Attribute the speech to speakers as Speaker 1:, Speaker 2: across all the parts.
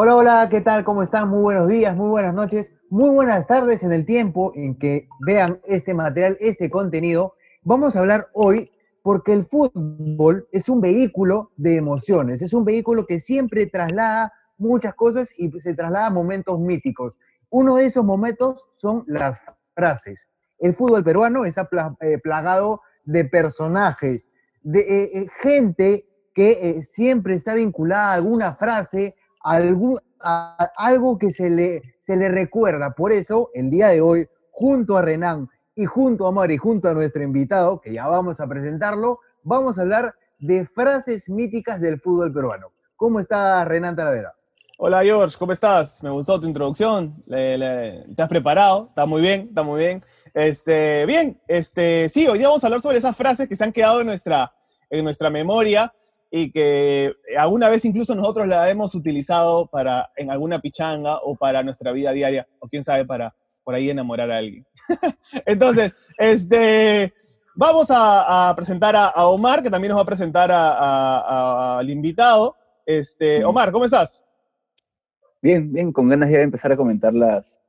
Speaker 1: Hola, hola, ¿qué tal? ¿Cómo están? Muy buenos días, muy buenas noches, muy buenas tardes en el tiempo en que vean este material, este contenido. Vamos a hablar hoy porque el fútbol es un vehículo de emociones, es un vehículo que siempre traslada muchas cosas y se traslada momentos míticos. Uno de esos momentos son las frases. El fútbol peruano está eh, plagado de personajes, de eh, eh, gente que siempre está vinculada a alguna frase, algún, algo que se le, se le recuerda. Por eso, el día de hoy, junto a Renan y junto a Mari, junto a nuestro invitado, que ya vamos a presentarlo, vamos a hablar de frases míticas del fútbol peruano. ¿Cómo está Renan Talavera?
Speaker 2: Hola George, ¿cómo estás? Me gustó tu introducción. ¿Te has preparado? Está muy bien, está muy bien. Este, bien, este, sí, hoy día vamos a hablar sobre esas frases que se han quedado en nuestra, en nuestra memoria y que alguna vez incluso nosotros la hemos utilizado para en alguna pichanga o para nuestra vida diaria, o quién sabe, para por ahí enamorar a alguien. Entonces, este, vamos a, presentar a, Omar, que también nos va a presentar al invitado. Este, Omar, ¿cómo estás?
Speaker 3: Bien, bien, con ganas ya de empezar a comentar las,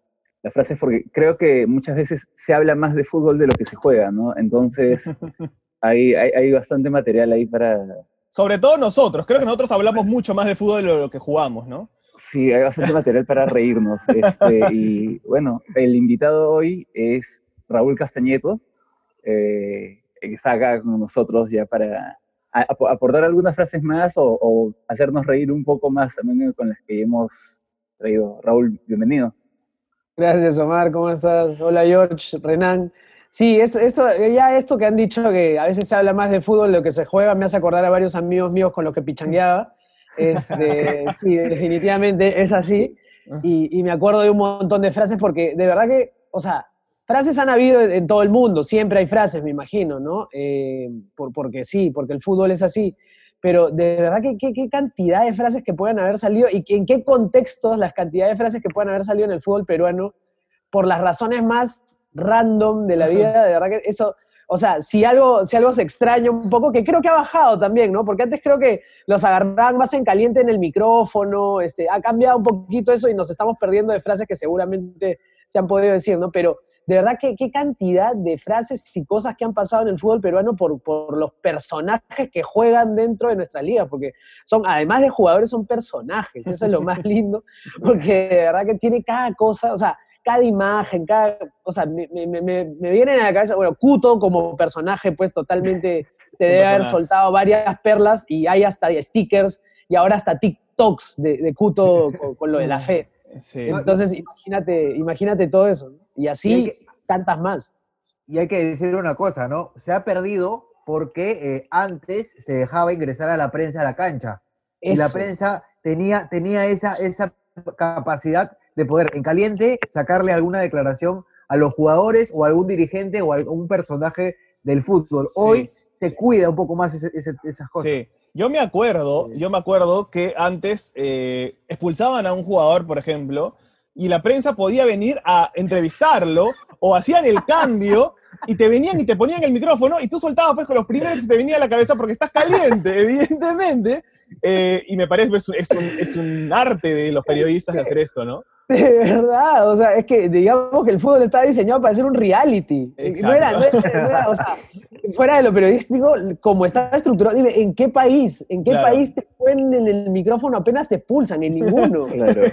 Speaker 3: las frases, porque creo que muchas veces se habla más de fútbol de lo que se juega, ¿no? Entonces, hay, hay, bastante material ahí para...
Speaker 2: Sobre todo nosotros, creo que nosotros hablamos mucho más de fútbol de lo que jugamos, ¿no?
Speaker 3: Sí, hay bastante material para reírnos. Este, y bueno, el invitado hoy es Raúl Castañeto, eh, que está acá con nosotros ya para aportar algunas frases más o, o, hacernos reír un poco más también con las que hemos traído. Raúl, bienvenido.
Speaker 4: Gracias, Omar, ¿cómo estás? Hola, George, Renan. Sí, eso, ya esto que han dicho que a veces se habla más de fútbol de lo que se juega, me hace acordar a varios amigos míos con los que pichangueaba. Este, sí, definitivamente es así. Y, me acuerdo de un montón de frases porque de verdad que, o sea, frases han habido en todo el mundo, siempre hay frases, me imagino, ¿no? Eh, por, porque sí, porque el fútbol es así pero de verdad que qué cantidad de frases que pueden haber salido y en qué contextos las cantidades de frases que pueden haber salido en el fútbol peruano por las razones más random de la vida, de verdad que eso, o sea, si algo, si algo se extraña un poco, que creo que ha bajado también, ¿no? Porque antes creo que los agarraban más en caliente en el micrófono, este, ha cambiado un poquito eso y nos estamos perdiendo de frases que seguramente se han podido decir, ¿no? Pero de verdad qué, qué cantidad de frases y cosas que han pasado en el fútbol peruano por, por los personajes que juegan dentro de nuestra liga, porque son, además de jugadores, son personajes, eso es lo más lindo, porque de verdad que tiene cada cosa, o sea, cada imagen, cada, o sea, me, me, me, me vienen a la cabeza, bueno, Kuto como personaje, pues totalmente te debe haber soltado varias perlas y hay hasta stickers y ahora hasta TikToks de, de Kuto con, lo de la fe. Entonces, imagínate, imagínate todo eso. Y así tantas más.
Speaker 1: Y hay que decir una cosa, ¿no? Se ha perdido porque eh, antes se dejaba ingresar a la prensa a la cancha. Y la prensa tenía, tenía esa, esa capacidad de poder en caliente sacarle alguna declaración a los jugadores o a algún dirigente o a algún personaje del fútbol. Hoy se cuida un poco más esas cosas. Sí.
Speaker 2: Yo me acuerdo, yo me acuerdo que antes eh, expulsaban a un jugador, por ejemplo, y la prensa podía venir a entrevistarlo o hacían el cambio y te venían y te ponían el micrófono y tú soltabas pues con los primeros que se te venía a la cabeza porque estás caliente, evidentemente. Eh, y me parece que es, es, un, es un arte de los periodistas de hacer esto, ¿no?
Speaker 4: De verdad, o sea, es que digamos que el fútbol está diseñado para ser un reality. No era, no era, o sea, fuera de lo periodístico, como está estructurado, dime, ¿en qué país? ¿En qué país te ponen el micrófono apenas te pulsan? En ninguno. Claro.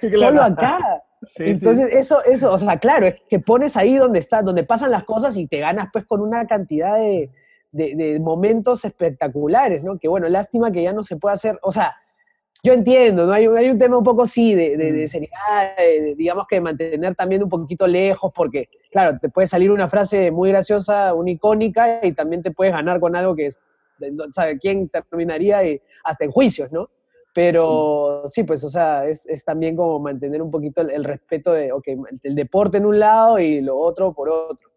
Speaker 4: Solo acá. Entonces, eso, eso, o sea, claro, es que pones ahí donde está, donde pasan las cosas y te ganas pues con una cantidad de, de, de momentos espectaculares, ¿no? Que bueno, lástima que ya no se puede hacer, o sea, yo entiendo, ¿no? Hay, hay un tema un poco sí de, de, mm. seriedad, digamos que mantener también un poquito lejos, porque, claro, te puede salir una frase muy graciosa, una icónica, y también te puedes ganar con algo que es, ¿sabe quién terminaría y, hasta en juicios, ¿no? Pero sí, pues, o sea, es, es también como mantener un poquito el, respeto de, ok, el deporte en un lado y lo otro por otro.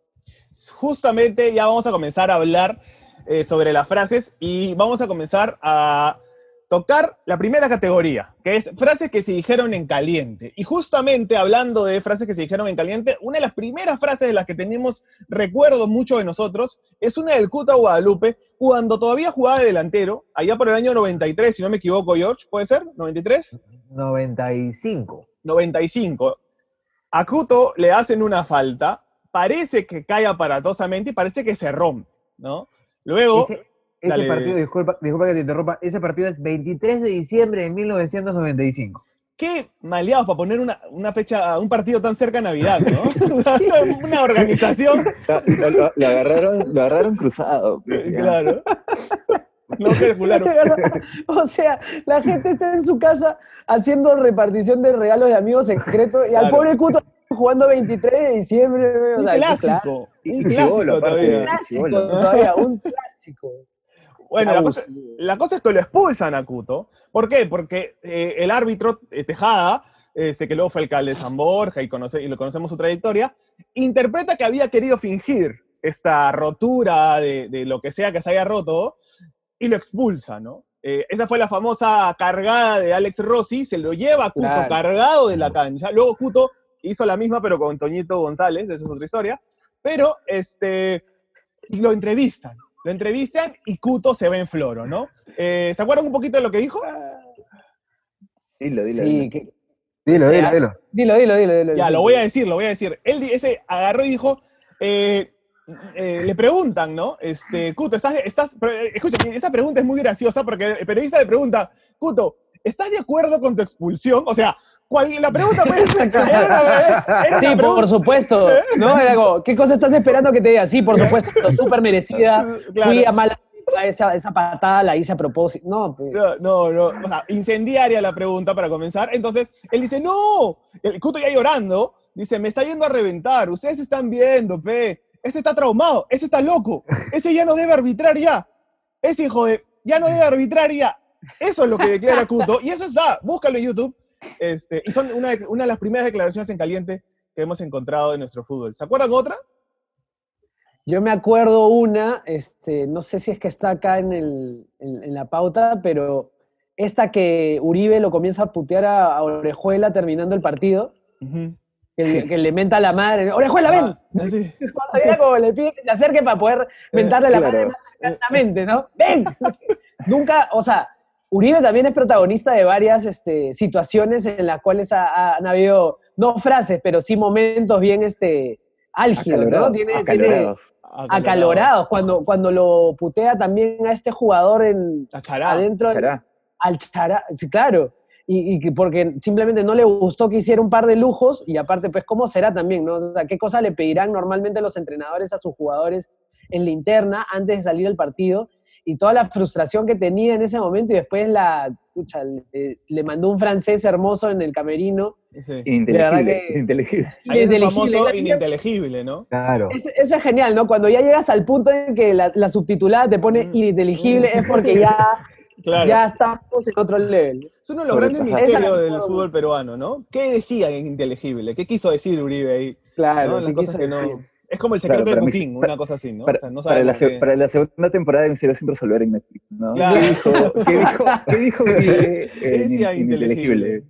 Speaker 2: Justamente ya vamos a comenzar a hablar eh, sobre las frases y vamos a comenzar a tocar la primera categoría, que es frases que se dijeron en caliente. Y justamente hablando de frases que se dijeron en caliente, una de las primeras frases de las que tenemos recuerdo mucho de nosotros es una del Cuta Guadalupe, cuando todavía jugaba de delantero, allá por el año 93, si no me equivoco, George, ¿puede ser? ¿93?
Speaker 1: 95.
Speaker 2: 95. A Cuto le hacen una falta, parece que cae aparatosamente y parece que se rompe, ¿no? Luego...
Speaker 1: Ese, ese
Speaker 2: Dale.
Speaker 1: partido, disculpa, disculpa que te interrumpa, ese partido es 23 de diciembre de 1995.
Speaker 2: Qué maleados para poner una, una fecha, un partido tan cerca de Navidad, ¿no? una organización,
Speaker 3: lo, lo- lo agarraron, lo agarraron cruzado. pues,
Speaker 2: claro. No calcularon.
Speaker 4: O sea, la gente está en su casa haciendo repartición de regalos de amigos secretos y al pobre Cuto jugando 23 de diciembre. o
Speaker 2: Un
Speaker 4: sea,
Speaker 2: clásico,
Speaker 3: Y-
Speaker 2: un clásico todavía.
Speaker 4: Un clásico todavía, un clásico.
Speaker 2: Bueno, la cosa,
Speaker 4: Abusivo.
Speaker 2: la cosa es que lo expulsan a Cuto. ¿Por qué? Porque eh, el árbitro eh, Tejada, este, que luego fue alcalde de San Borja y, conoce, y lo conocemos su trayectoria, interpreta que había querido fingir esta rotura de, de lo que sea que se haya roto y lo expulsa, ¿no? Eh, esa fue la famosa cargada de Alex Rossi, se lo lleva a Cuto
Speaker 4: Claro.
Speaker 2: cargado de la cancha. Luego Cuto hizo la misma, pero con Toñito González, esa es otra historia. Pero este, lo entrevistan, lo entrevistan y Cuto se ve en floro, ¿no? Eh, ¿Se acuerdan un poquito de lo que dijo?
Speaker 3: Dilo, dilo.
Speaker 4: Sí,
Speaker 3: dilo.
Speaker 4: que-
Speaker 1: Dilo,
Speaker 4: O sea,
Speaker 1: dilo, dilo.
Speaker 4: dilo, dilo, dilo, dilo.
Speaker 2: Ya, lo voy a decir, lo voy a decir. Él ese agarró y dijo, eh, eh, le preguntan, ¿no? Este, Cuto, estás, estás, eh, escucha, esta pregunta es muy graciosa porque el periodista le pregunta, Cuto, ¿estás de acuerdo con tu expulsión? O sea, cual- la pregunta puede ser, era una, era una
Speaker 4: Sí, por, supuesto. ¿No? Era como, ¿qué cosa estás esperando que te diga? Sí, por supuesto, súper merecida.
Speaker 2: Claro.
Speaker 4: Fui a mala esa, esa patada, la hice a propósito. No, pues.
Speaker 2: No, no, no, o sea, incendiaria la pregunta para comenzar. Entonces, él dice, no, el Cuto ya llorando, dice, me está yendo a reventar, ustedes están viendo, pe, este está traumado, ese está loco, ese ya no debe arbitrar ya, ese hijo de, ya no debe arbitrar ya. Eso es lo que declara Cuto, y eso está, búscalo en YouTube, este, y son una, de- una de las primeras declaraciones en caliente que hemos encontrado en nuestro fútbol. ¿Se acuerdan otra?
Speaker 4: Yo me acuerdo una, este, no sé si es que está acá en, el, en, en la pauta, pero esta que Uribe lo comienza a putear a, a Orejuela terminando el partido, que, le- que le menta a la madre, Orejuela, ven,
Speaker 2: Ah, sí.
Speaker 4: Cuando ya como le pide que se acerque para poder mentarle la
Speaker 3: claro.
Speaker 4: madre más cercanamente, ¿no? ¡Ven! Nunca, o sea, Uribe también es protagonista de varias este, situaciones en las cuales ha- ha- han habido, no frases, pero sí momentos bien este, álgidos, ¿no?
Speaker 3: Acalorados,
Speaker 4: Tiene, tiene
Speaker 3: acalorados.
Speaker 4: acalorados. Cuando, cuando lo putea también a este jugador en,
Speaker 2: Achará.
Speaker 4: adentro al Chará, claro. Y, y que porque simplemente no le gustó que hiciera un par de lujos y aparte, pues, ¿cómo será también, no? O sea, ¿qué cosa le pedirán normalmente los entrenadores a sus jugadores en la interna antes de salir al partido? Y toda la frustración que tenía en ese momento y después la, pucha, le, le mandó un francés hermoso en el camerino.
Speaker 2: Sí.
Speaker 3: Ininteligible.
Speaker 4: que-.
Speaker 2: Ahí es el famoso ininteligible, ¿no?
Speaker 1: Claro.
Speaker 4: Es- Eso es genial, ¿no? Cuando ya llegas al punto en que la, la subtitulada te pone
Speaker 2: Mm.
Speaker 4: ininteligible es porque ya,
Speaker 2: Claro.
Speaker 4: ya estamos en otro level.
Speaker 2: Es uno de los
Speaker 3: Sobre
Speaker 2: grandes misterios del fútbol peruano, ¿no? ¿Qué decía en Inteligible? ¿Qué quiso decir Uribe ahí?
Speaker 4: Claro,
Speaker 2: ¿no?
Speaker 4: ¿qué
Speaker 2: Las cosas que no...
Speaker 4: decir?
Speaker 2: Es como el secreto
Speaker 3: Claro,
Speaker 2: de Putin, una cosa así, ¿no?
Speaker 3: Para,
Speaker 2: o sea, no
Speaker 3: para la,
Speaker 2: qué-
Speaker 3: para la segunda temporada de Misterio sin resolver en Netflix. ¿no?
Speaker 2: Claro.
Speaker 3: ¿Qué dijo? ¿Qué dijo? ¿Qué dijo Uribe
Speaker 2: ¿Qué
Speaker 3: en
Speaker 2: decía
Speaker 3: In- Ininteligible?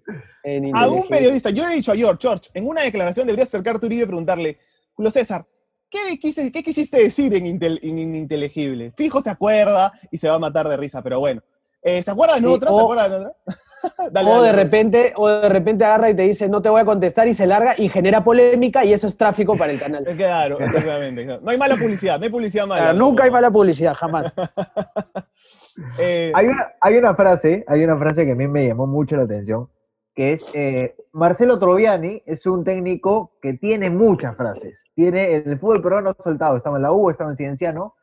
Speaker 4: En
Speaker 2: A un periodista, yo le he dicho a George, George, en una declaración deberías acercarte a Uribe y preguntarle, Julio César, ¿qué, quise- qué quisiste decir en, Intel- en Ininteligible? Fijo se acuerda y se va a matar de risa, pero bueno. Eh, ¿Se acuerdan de
Speaker 4: Sí,
Speaker 2: otra? ¿Se acuerdan de otra? Dale,
Speaker 4: o
Speaker 2: dale,
Speaker 4: de repente, o de repente agarra y te dice no te voy a contestar y se larga y genera polémica y eso es tráfico para el canal.
Speaker 2: Claro, exactamente. No hay mala publicidad, no hay publicidad mala.
Speaker 4: Claro, nunca hay mala publicidad, jamás.
Speaker 2: Eh,
Speaker 1: Hay una, hay una frase, hay una frase que a mí me llamó mucho la atención, que es eh, Marcelo Troviani es un técnico que tiene muchas frases. Tiene en el fútbol peruano ha soltado, estaba en la U, estaba en Cienciano,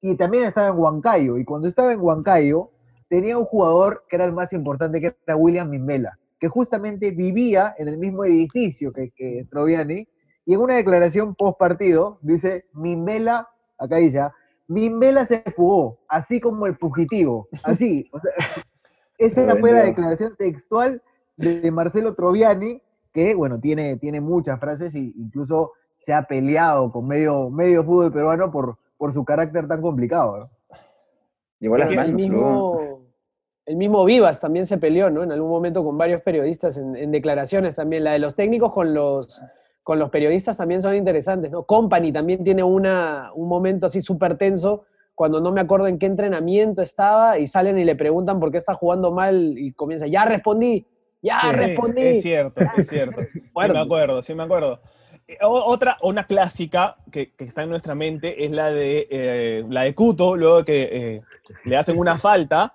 Speaker 1: y también estaba en Huancayo. Y cuando estaba en Huancayo, tenía un jugador que era el más importante, que era William Mimbela, que justamente vivía en el mismo edificio que, que Troviani, y en una declaración post partido dice, Mimbela, acá dice, ah, Mimbela se fugó, así como el fugitivo, así. O sea, esa fue la declaración textual de, de Marcelo Troviani, que, bueno, tiene, tiene muchas frases e incluso se ha peleado con medio, medio fútbol peruano por, por su carácter tan complicado. ¿no?
Speaker 3: Llegó a las
Speaker 4: el
Speaker 3: manos.
Speaker 4: mismo, el mismo Vivas también se peleó, ¿no? En algún momento con varios periodistas en, en declaraciones también. La de los técnicos con los, con los periodistas también son interesantes, ¿no? Company también tiene una, un momento así súper tenso cuando no me acuerdo en qué entrenamiento estaba y salen y le preguntan por qué está jugando mal y comienza, ya respondí, ya
Speaker 2: Sí,
Speaker 4: respondí.
Speaker 2: Es cierto, es cierto. Sí me acuerdo, sí me acuerdo. Eh, Otra, una clásica que, que está en nuestra mente es la de eh, la de Cuto, luego que eh, le hacen una falta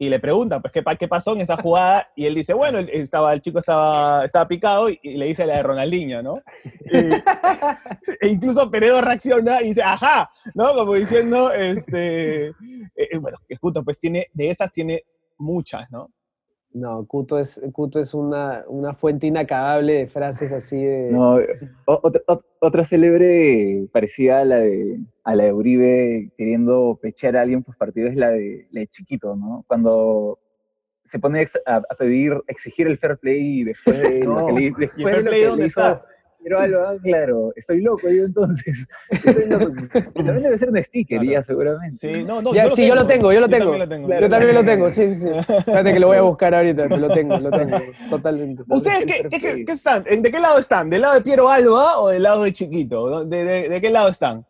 Speaker 2: y le preguntan, pues, ¿qué, qué pasó en esa jugada? Y él dice, bueno, estaba, el chico estaba, estaba picado y, le dice la de Ronaldinho, ¿no? E incluso Peredo reacciona y dice, ajá, ¿no? Como diciendo, este, eh, eh, bueno, que Cuto, pues tiene, de esas tiene muchas, ¿no?
Speaker 4: No, Cuto es, Cuto es una, una fuente inacabable de frases así de...
Speaker 3: No, otra, ot- otra célebre parecida a la de a la de Uribe queriendo pechear a alguien por partido es la de, la de Chiquito, ¿no? Cuando se pone a, a pedir, exigir el fair play y después de lo que le,
Speaker 2: ¿Y
Speaker 3: después
Speaker 2: el
Speaker 3: de
Speaker 2: fair
Speaker 3: lo
Speaker 2: play
Speaker 3: que
Speaker 2: dónde
Speaker 3: le hizo
Speaker 2: está?
Speaker 3: Pero Alba, claro, estoy loco yo entonces. Estoy loco. También debe ser un sticker
Speaker 2: Claro.
Speaker 3: ya, seguramente.
Speaker 2: Sí, no, no,
Speaker 4: Ya, sí, yo lo tengo, yo lo tengo.
Speaker 2: también lo tengo.
Speaker 3: Claro.
Speaker 4: Yo también lo tengo, sí, sí. Espérate que lo voy a buscar ahorita, lo tengo, lo tengo, totalmente.
Speaker 2: ¿Ustedes qué, qué- qué- qué están? ¿En- ¿De qué lado están? ¿Del lado de Piero Alba o del lado de Chiquito? ¿De, de- de qué lado están?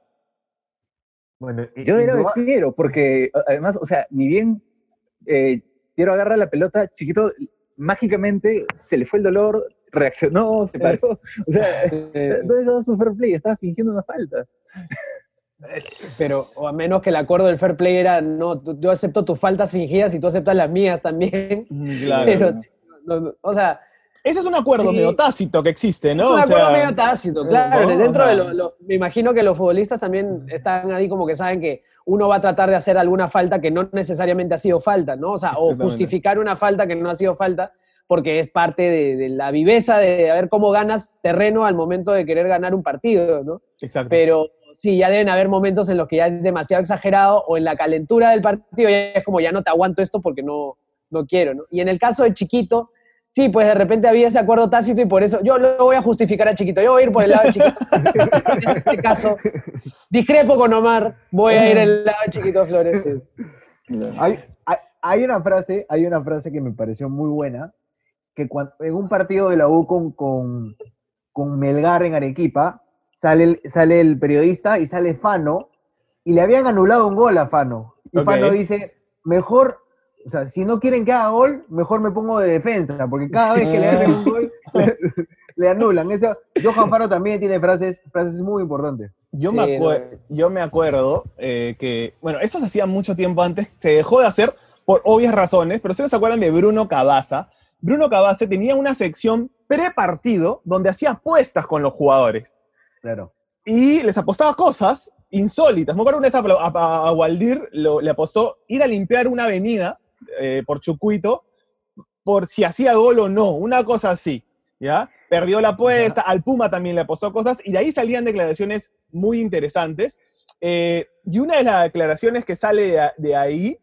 Speaker 1: Bueno, y-
Speaker 3: Yo era de
Speaker 1: no-
Speaker 3: Piero, porque además, o sea, ni bien eh, Piero agarra la pelota, chiquito mágicamente se le fue el dolor, reaccionó, se paró. O sea,
Speaker 4: Eh,
Speaker 3: ¿dónde estaba su fair play? Estaba fingiendo una falta.
Speaker 4: pero o a menos que el acuerdo del fair play era, no, tú- yo acepto tus faltas fingidas y tú aceptas las mías también.
Speaker 2: Claro.
Speaker 4: Pero, sí, no, no, o sea,
Speaker 2: Ese es un acuerdo
Speaker 4: Sí.
Speaker 2: medio tácito que existe, ¿no?
Speaker 4: es un
Speaker 2: O
Speaker 4: acuerdo
Speaker 2: sea,
Speaker 4: medio tácito, claro.
Speaker 2: ¿no?
Speaker 4: Dentro
Speaker 2: O sea,
Speaker 4: de lo, lo- me imagino que los futbolistas también están ahí como que saben que uno va a tratar de hacer alguna falta que no necesariamente ha sido falta, ¿no? O sea, o justificar una falta que no ha sido falta porque es parte de, de la viveza de ver cómo ganas terreno al momento de querer ganar un partido, ¿no?
Speaker 2: Exacto.
Speaker 4: Pero sí, ya deben haber momentos en los que ya es demasiado exagerado o en la calentura del partido ya es como ya no te aguanto esto porque no, no quiero, ¿no? Y en el caso de Chiquito, sí, pues de repente había ese acuerdo tácito y por eso yo lo voy a justificar a Chiquito, yo voy a ir por el lado de Chiquito. en este caso, discrepo con Omar, voy a ir el lado de Chiquito Flores. sí.
Speaker 1: Hay, hay, hay una frase, hay una frase que me pareció muy buena, que cuando, en un partido de la U con, con, con Melgar en Arequipa, sale el, sale el periodista y sale Fano, y le habían anulado un gol a Fano. Y. Fano dice, mejor, o sea, si no quieren que haga gol, mejor me pongo de defensa, porque cada vez que le hacen un gol, le, le anulan. Eso, Johan Fano también tiene frases, frases muy importantes.
Speaker 2: Yo, me,
Speaker 4: Sí,
Speaker 2: acue-
Speaker 4: no.
Speaker 2: yo me acuerdo eh, que, bueno, eso se hacía mucho tiempo antes, se dejó de hacer por obvias razones, pero ustedes se acuerdan de Bruno Cabaza. Bruno Cabaza tenía una sección pre-partido donde hacía apuestas con los jugadores
Speaker 1: Claro.
Speaker 2: y les apostaba cosas insólitas. Me acuerdo una vez a, Waldir le apostó ir a limpiar una avenida eh, por Chucuito por si hacía gol o no, una cosa así, ¿ya? Perdió la apuesta, al Puma también le apostó cosas, y de ahí salían declaraciones muy interesantes. Eh, y una de las declaraciones que sale de, de ahí,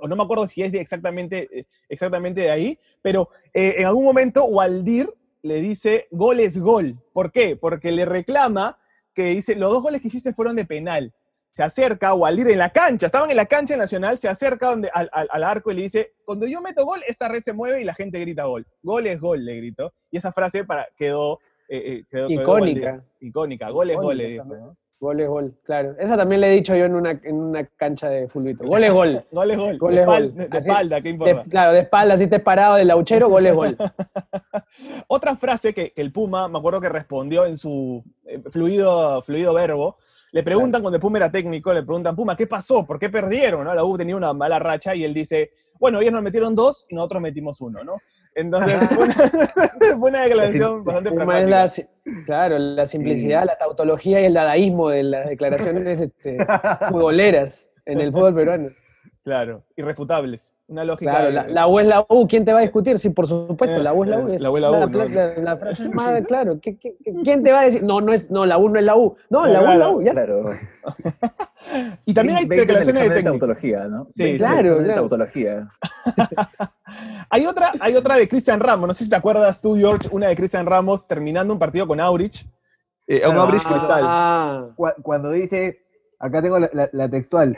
Speaker 2: o no me acuerdo si es de exactamente, eh, exactamente de ahí, pero eh, en algún momento Waldir le dice gol es gol. ¿Por qué? Porque le reclama que dice, los dos goles que hiciste fueron de penal. Se acerca Waldir en la cancha, estaban en la cancha nacional, se acerca donde, al, al- al arco y le dice, cuando yo meto gol, esta red se mueve y la gente grita gol. Gol es gol, le gritó. Y esa frase para, quedó, eh, eh, quedó-
Speaker 4: Icónica.
Speaker 2: Icónica, gol es gol, le dijo.
Speaker 4: Gol es gol, claro. Esa también le he dicho yo en una, en una cancha de fulbito. Gol es gol.
Speaker 2: Gol es gol.
Speaker 4: Gol
Speaker 2: de
Speaker 4: es gol.
Speaker 2: de- de
Speaker 4: Así-
Speaker 2: espalda, ¿qué
Speaker 4: De-
Speaker 2: importa?
Speaker 4: claro, de espalda, así te parado del lauchero, gol es gol.
Speaker 2: Otra frase que, que el Puma, me acuerdo que respondió en su eh, fluido, fluido verbo, le preguntan cuando el Puma era técnico, le preguntan, Puma, ¿qué pasó? ¿Por qué perdieron? ¿no? La U tenía una mala racha y él dice, bueno, ellos nos metieron dos y nosotros metimos uno, ¿no? Entonces, fue una, fue una declaración bastante
Speaker 4: es
Speaker 2: pragmática.
Speaker 4: la, claro, la simplicidad, la tautología y el dadaísmo de las declaraciones este, futboleras en el fútbol peruano.
Speaker 2: Claro, irrefutables. Una lógica.
Speaker 4: Claro,
Speaker 2: de-
Speaker 4: la, la U es la U, ¿quién te va a discutir? Sí, por supuesto, la U es la U.
Speaker 2: Eh,
Speaker 4: es
Speaker 2: la U es la U, ¿no?
Speaker 4: la- la frase más, claro, ¿qué- qué- qué- ¿quién te va a decir? No, no es, no, la U no es la U. No, la U es la U, ya.
Speaker 3: Claro.
Speaker 2: Y también hay declaraciones de técnico.
Speaker 3: tautología, ¿no?
Speaker 2: Sí,
Speaker 4: claro,
Speaker 3: de
Speaker 4: claro.
Speaker 3: tautología.
Speaker 2: Hay otra, hay otra de Cristian Ramos, no sé si te acuerdas tú, George, una de Cristian Ramos terminando un partido con Aurich. Eh, un
Speaker 1: Claro.
Speaker 2: Aurich Cristal.
Speaker 4: Ah,
Speaker 1: Cu- cuando dice, acá tengo la, la- la textual,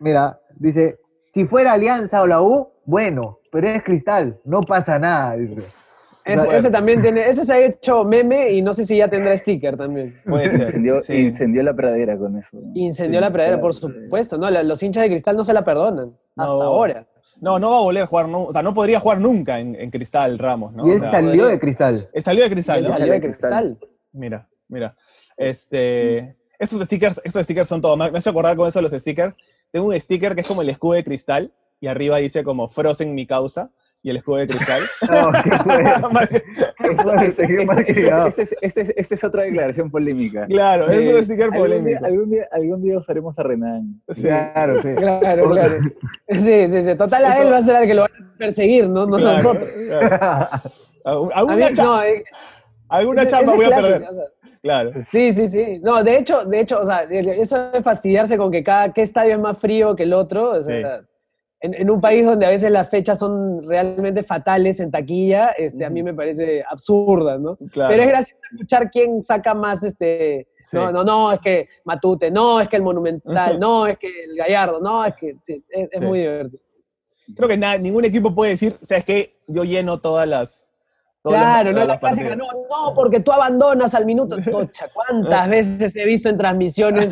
Speaker 1: mira, dice, si fuera Alianza o la U, bueno, pero es Cristal, no pasa nada. dice.
Speaker 4: Ese,
Speaker 2: Bueno.
Speaker 4: ese también tiene, ese se ha hecho meme y no sé si ya tendrá sticker también.
Speaker 2: Puede ser.
Speaker 3: Incendió,
Speaker 2: sí.
Speaker 3: incendió la pradera con eso. ¿no?
Speaker 4: Incendió
Speaker 3: Sí,
Speaker 4: la pradera, por supuesto, ¿no? La- Los hinchas de cristal no se la perdonan. Hasta ahora.
Speaker 2: No, no va a volver a jugar, no, o sea, no podría jugar nunca en, en Cristal Ramos, ¿no?
Speaker 1: y
Speaker 2: O
Speaker 1: él
Speaker 2: sea,
Speaker 1: salió de Cristal.
Speaker 2: él salió de Cristal,
Speaker 4: Él
Speaker 2: ¿no?
Speaker 4: salió de
Speaker 3: Salió de Cristal.
Speaker 2: Mira, mira. Este, estos stickers, estos stickers son todo. Me me hace acordar con eso de los stickers. Tengo un sticker que es como el escudo de cristal y arriba dice como Frozen mi causa y el escudo de cristal.
Speaker 1: No, qué.
Speaker 3: Eso- Esa es otra declaración polémica.
Speaker 2: claro, es
Speaker 3: Eh,
Speaker 2: un sticker
Speaker 3: algún día,
Speaker 2: polémico.
Speaker 3: algún, día, algún día usaremos a Renan.
Speaker 2: Sí,
Speaker 1: Claro, sí.
Speaker 4: Claro, claro. Sí, sí, sí. Total, a
Speaker 2: Eso-
Speaker 4: él va a ser el que lo van a perseguir, ¿no? No
Speaker 2: claro,
Speaker 4: nosotros.
Speaker 2: claro. Algún-
Speaker 4: A mí,
Speaker 2: Alguna, cha-
Speaker 4: no, eh,
Speaker 2: alguna
Speaker 4: ese-
Speaker 2: chamba
Speaker 4: ese
Speaker 2: voy a
Speaker 4: clásico,
Speaker 2: perder.
Speaker 4: o sea,
Speaker 2: Claro.
Speaker 4: Sí, sí, sí. No, de hecho, de hecho, o sea, eso de fastidiarse con que cada qué estadio es más frío que el otro, o sea, en, en un país donde a veces las fechas son realmente fatales en taquilla, este, a mí me parece absurda, ¿no?
Speaker 2: claro.
Speaker 4: Pero es gracioso escuchar quién saca más, este,
Speaker 2: Sí.
Speaker 4: no, no, no, es que Matute, no, es que el Monumental, no, es que el Gallardo, no, es que, sí, es, es
Speaker 2: Sí.
Speaker 4: muy divertido.
Speaker 2: Creo que nada, ningún equipo puede decir, ¿sabes qué? Yo lleno todas las. los-
Speaker 4: Claro, no la clásica, no, no, porque tú abandonas al minuto. Tocha, ¿cuántas veces he visto en transmisiones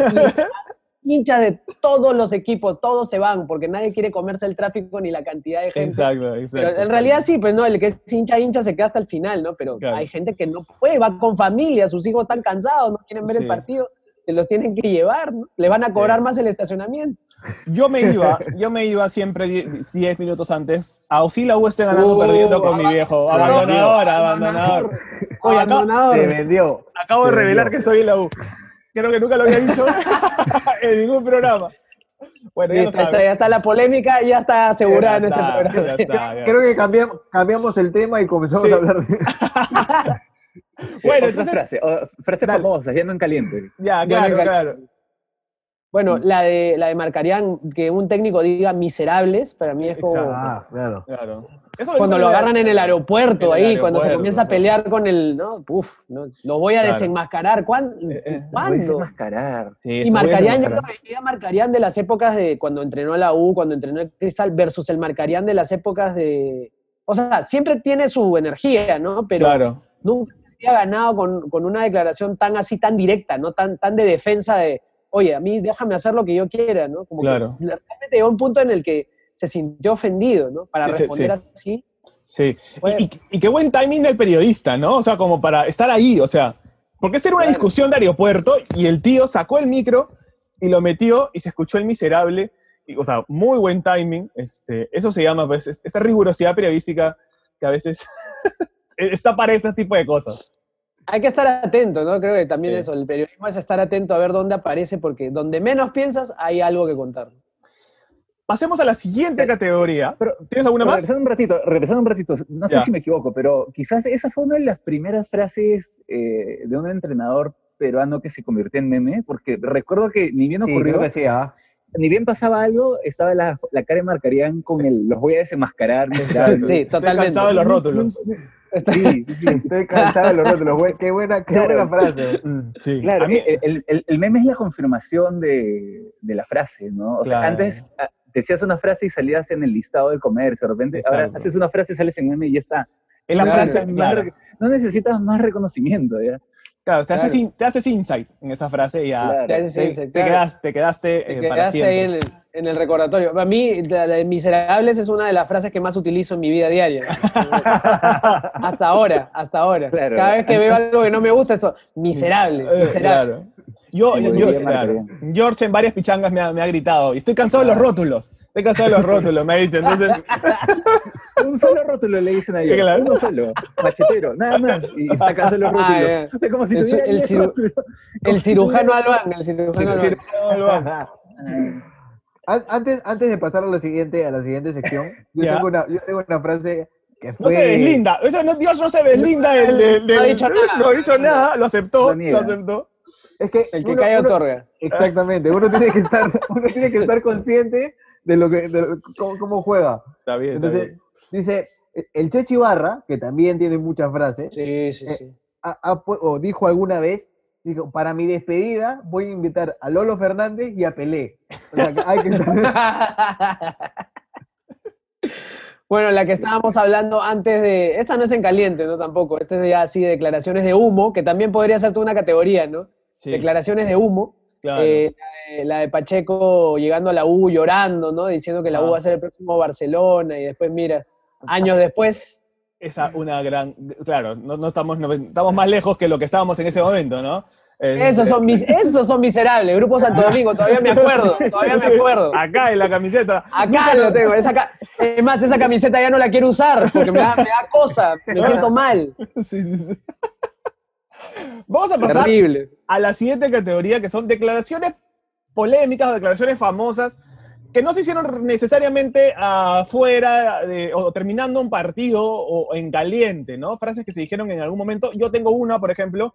Speaker 4: hinchas de todos los equipos, todos se van, porque nadie quiere comerse el tráfico ni la cantidad de gente.
Speaker 2: Exacto, exacto.
Speaker 4: Pero en
Speaker 2: exacto.
Speaker 4: realidad sí, pues no, el que es hincha, hincha se queda hasta el final, ¿no? Pero
Speaker 2: Claro.
Speaker 4: hay gente que no puede, va con familia, sus hijos están cansados, no quieren ver
Speaker 2: Sí.
Speaker 4: el partido, se los tienen que llevar, ¿no? Le van a cobrar
Speaker 2: Sí.
Speaker 4: más el estacionamiento.
Speaker 2: Yo me iba, yo me iba siempre 10 minutos antes. A sí la U esté ganando o
Speaker 4: Uh,
Speaker 2: perdiendo con mi viejo. Abandonador, abandonador. Oye, acá-
Speaker 4: Abandonador.
Speaker 1: Se vendió.
Speaker 2: Acabo de revelar
Speaker 1: vendió.
Speaker 2: que soy la U. Creo que nunca lo había dicho en ningún programa. Bueno, ya
Speaker 4: Listo, está, ya está la polémica, ya está asegurada en este programa.
Speaker 2: ya está, ya.
Speaker 1: Creo que cambiamos, cambiamos el tema y comenzamos
Speaker 2: Sí.
Speaker 1: a hablar de...
Speaker 2: Bueno,
Speaker 3: Otra
Speaker 2: entonces,
Speaker 3: frase, frase famosa, ya no en caliente.
Speaker 2: ya, claro, claro.
Speaker 4: Bueno, la de, la de Marcarián, que un técnico diga miserables, para mí es como...
Speaker 2: Exacto.
Speaker 1: Ah, claro.
Speaker 2: claro. Eso
Speaker 4: Cuando lo agarran en el aeropuerto,
Speaker 2: En el
Speaker 4: ahí, cuando se comienza a pelear con el... ¿no? Uf, no, lo voy a
Speaker 2: Claro.
Speaker 4: desenmascarar. ¿Cuán-
Speaker 2: Eh, eh,
Speaker 3: Lo
Speaker 4: ¿Cuándo?
Speaker 3: enmascarar.
Speaker 2: Sí,
Speaker 4: Y Marcarián, yo que veía Marcarián de las épocas de cuando entrenó a la U, cuando entrenó el Cristal, versus el Marcarián de las épocas de... O sea, siempre tiene su energía, ¿no? Pero
Speaker 2: Claro.
Speaker 4: nunca había ganado con, con una declaración tan así, tan directa, ¿no? Tan, tan de defensa de, oye, a mí déjame hacer lo que yo quiera, ¿no? Como que
Speaker 2: Claro.
Speaker 4: realmente llegó a un punto en el que se sintió ofendido, ¿no? Para
Speaker 2: Sí,
Speaker 4: responder
Speaker 2: sí.
Speaker 4: así.
Speaker 2: Sí.
Speaker 4: Bueno.
Speaker 2: Y, y- y qué buen timing del periodista, ¿no? O sea, como para estar ahí, o sea, porque esta era una
Speaker 4: Claro.
Speaker 2: discusión de aeropuerto y el tío sacó el micro y lo metió y se escuchó el miserable. Y, o sea, muy buen timing. Este, eso se llama, pues, es- esta rigurosidad periodística que a veces está para este tipo de cosas.
Speaker 4: Hay que estar atento, ¿no? Creo que también
Speaker 2: Sí.
Speaker 4: eso, el periodismo es estar atento a ver dónde aparece, porque donde menos piensas hay algo que contar.
Speaker 2: Pasemos a la siguiente categoría.
Speaker 3: Pero,
Speaker 2: ¿Tienes alguna
Speaker 3: pero
Speaker 2: más?
Speaker 3: regresando un ratito, regresando un ratito, no sé si me equivoco, pero quizás esa fue una de las primeras frases eh, de un entrenador peruano que se convirtió en meme, porque recuerdo que ni bien
Speaker 1: Sí,
Speaker 3: ocurrió,
Speaker 1: creo que sí, ¿ah?
Speaker 3: ni bien pasaba algo, estaba la, la cara de Marcarían con el, los voy a desenmascarar.
Speaker 4: Sí,
Speaker 2: Estoy
Speaker 4: totalmente.
Speaker 2: cansado de los rótulos.
Speaker 3: Sí, sí, sí.
Speaker 1: Estoy cansado de los rótulos. Qué buena, qué
Speaker 3: Claro.
Speaker 1: buena frase.
Speaker 2: Mm, Sí.
Speaker 3: Claro,
Speaker 2: mí-
Speaker 3: el, el- el- el meme es la confirmación de, de la frase, ¿no? O sea, antes decías una frase y salías en el listado del comercio, de repente, ahora haces una frase y sales en meme y ya está.
Speaker 2: es la
Speaker 4: Claro,
Speaker 2: frase,
Speaker 3: más
Speaker 2: claro.
Speaker 3: no necesitas más reconocimiento, ¿ya?
Speaker 2: Claro, te, Haces,
Speaker 4: Claro.
Speaker 2: in- te haces insight en esa frase y ya
Speaker 4: ese-
Speaker 2: te,
Speaker 4: ese,
Speaker 2: te
Speaker 4: claro.
Speaker 2: quedas- te quedaste,
Speaker 4: Te
Speaker 2: eh, para
Speaker 4: ahí en el, en el recordatorio. Para mí, la la de miserables es una de las frases que más utilizo en mi vida diaria. hasta ahora, hasta ahora.
Speaker 3: Claro.
Speaker 4: Cada vez que veo algo que no me gusta, esto, miserable,
Speaker 2: Eh,
Speaker 4: miserable.
Speaker 2: Yo,
Speaker 3: Sí,
Speaker 2: yo- yo- claro. George en varias pichangas me ha, me ha gritado, y estoy cansado de los rótulos. Estoy cansado de los rótulos, me ha dicho. Entonces,
Speaker 3: Un solo rótulo le dicen a ellos,
Speaker 2: Claro.
Speaker 3: uno solo, machetero, nada más, y está cansado los rótulos.
Speaker 4: Ah.
Speaker 3: Es como si
Speaker 4: El
Speaker 3: tuviera
Speaker 4: el
Speaker 3: 10
Speaker 4: ciru- El cirujano Albán, el cirujano Albán.
Speaker 1: Antes, antes de pasar a la siguiente, a la siguiente sección, yo,
Speaker 2: Ya.
Speaker 1: tengo una, yo tengo una frase que
Speaker 2: no
Speaker 1: fue...
Speaker 2: se deslinda. Eso no, Dios no se deslinda del, del-
Speaker 4: No ha dicho nada.
Speaker 2: No ha dicho nada, lo aceptó,
Speaker 3: Lo
Speaker 2: lo, aceptó.
Speaker 1: Es que
Speaker 4: El que
Speaker 1: uno-
Speaker 4: cae
Speaker 1: uno-
Speaker 4: otorga.
Speaker 1: Exactamente, uno tiene que estar, uno tiene que estar consciente de lo que, de lo- cómo, cómo juega.
Speaker 2: Está bien, está
Speaker 1: Entonces,
Speaker 2: bien.
Speaker 1: dice, el Chechi Barra, que también tiene muchas frases,
Speaker 4: Sí, sí,
Speaker 1: Eh,
Speaker 4: sí.
Speaker 1: ha pu- o dijo alguna vez, dijo, para mi despedida voy a invitar a Lolo Fernández y a Pelé. O sea, que hay que
Speaker 4: Bueno, la que estábamos hablando antes de. Esta no es en caliente, ¿no? Tampoco. Esta es ya así, declaraciones de humo, que también podría ser toda una categoría, ¿no?
Speaker 2: Sí,
Speaker 4: Declaraciones de humo.
Speaker 2: claro.
Speaker 4: Eh, la, de, la de Pacheco llegando a la U llorando, ¿no? Diciendo que la
Speaker 2: Ah.
Speaker 4: U va a ser el próximo Barcelona y después, mira, años después.
Speaker 2: Esa una gran, claro, no, no estamos, no- estamos más lejos que lo que estábamos en ese momento, ¿no? Eh,
Speaker 4: Esos son, mis, esos son miserables. Grupo Santo Domingo, todavía me acuerdo, todavía me acuerdo.
Speaker 2: Acá en la camiseta.
Speaker 4: Acá lo tengo. Esa ca- es más, esa camiseta ya no la quiero usar porque me da, me da cosa, me siento mal.
Speaker 2: Sí, sí, sí. Vamos a pasar
Speaker 4: Terrible.
Speaker 2: a la siguiente categoría, que son declaraciones polémicas o declaraciones famosas que no se hicieron necesariamente afuera de- o terminando un partido o en caliente, ¿no? Frases que se dijeron en algún momento. Yo tengo una, por ejemplo,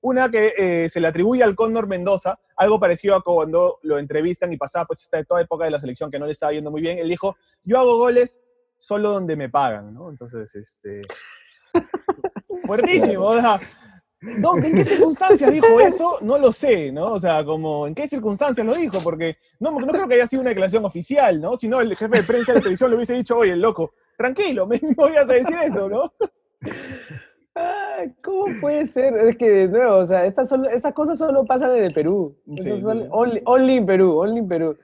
Speaker 2: una que eh, se le atribuye al Cóndor Mendoza, algo parecido a cuando lo entrevistan y pasaba pues esta toda época de la selección que no le estaba yendo muy bien. Él dijo, yo hago goles solo donde me pagan, ¿no? Entonces, este... Fuertísimo, o sea, ¿En qué circunstancias dijo eso? No lo sé, ¿no? O sea, como, ¿en qué circunstancias lo dijo? Porque no, no creo que haya sido una declaración oficial, ¿no? Si no, el jefe de prensa de la televisión le hubiese dicho, oye, loco, tranquilo, me, me voy a decir eso, ¿no?
Speaker 4: Ay, ¿Cómo puede ser? Es que, de nuevo, o sea, estas, estas cosas solo pasan en el Perú.
Speaker 2: Sí,
Speaker 4: only, only en Perú, only en Perú.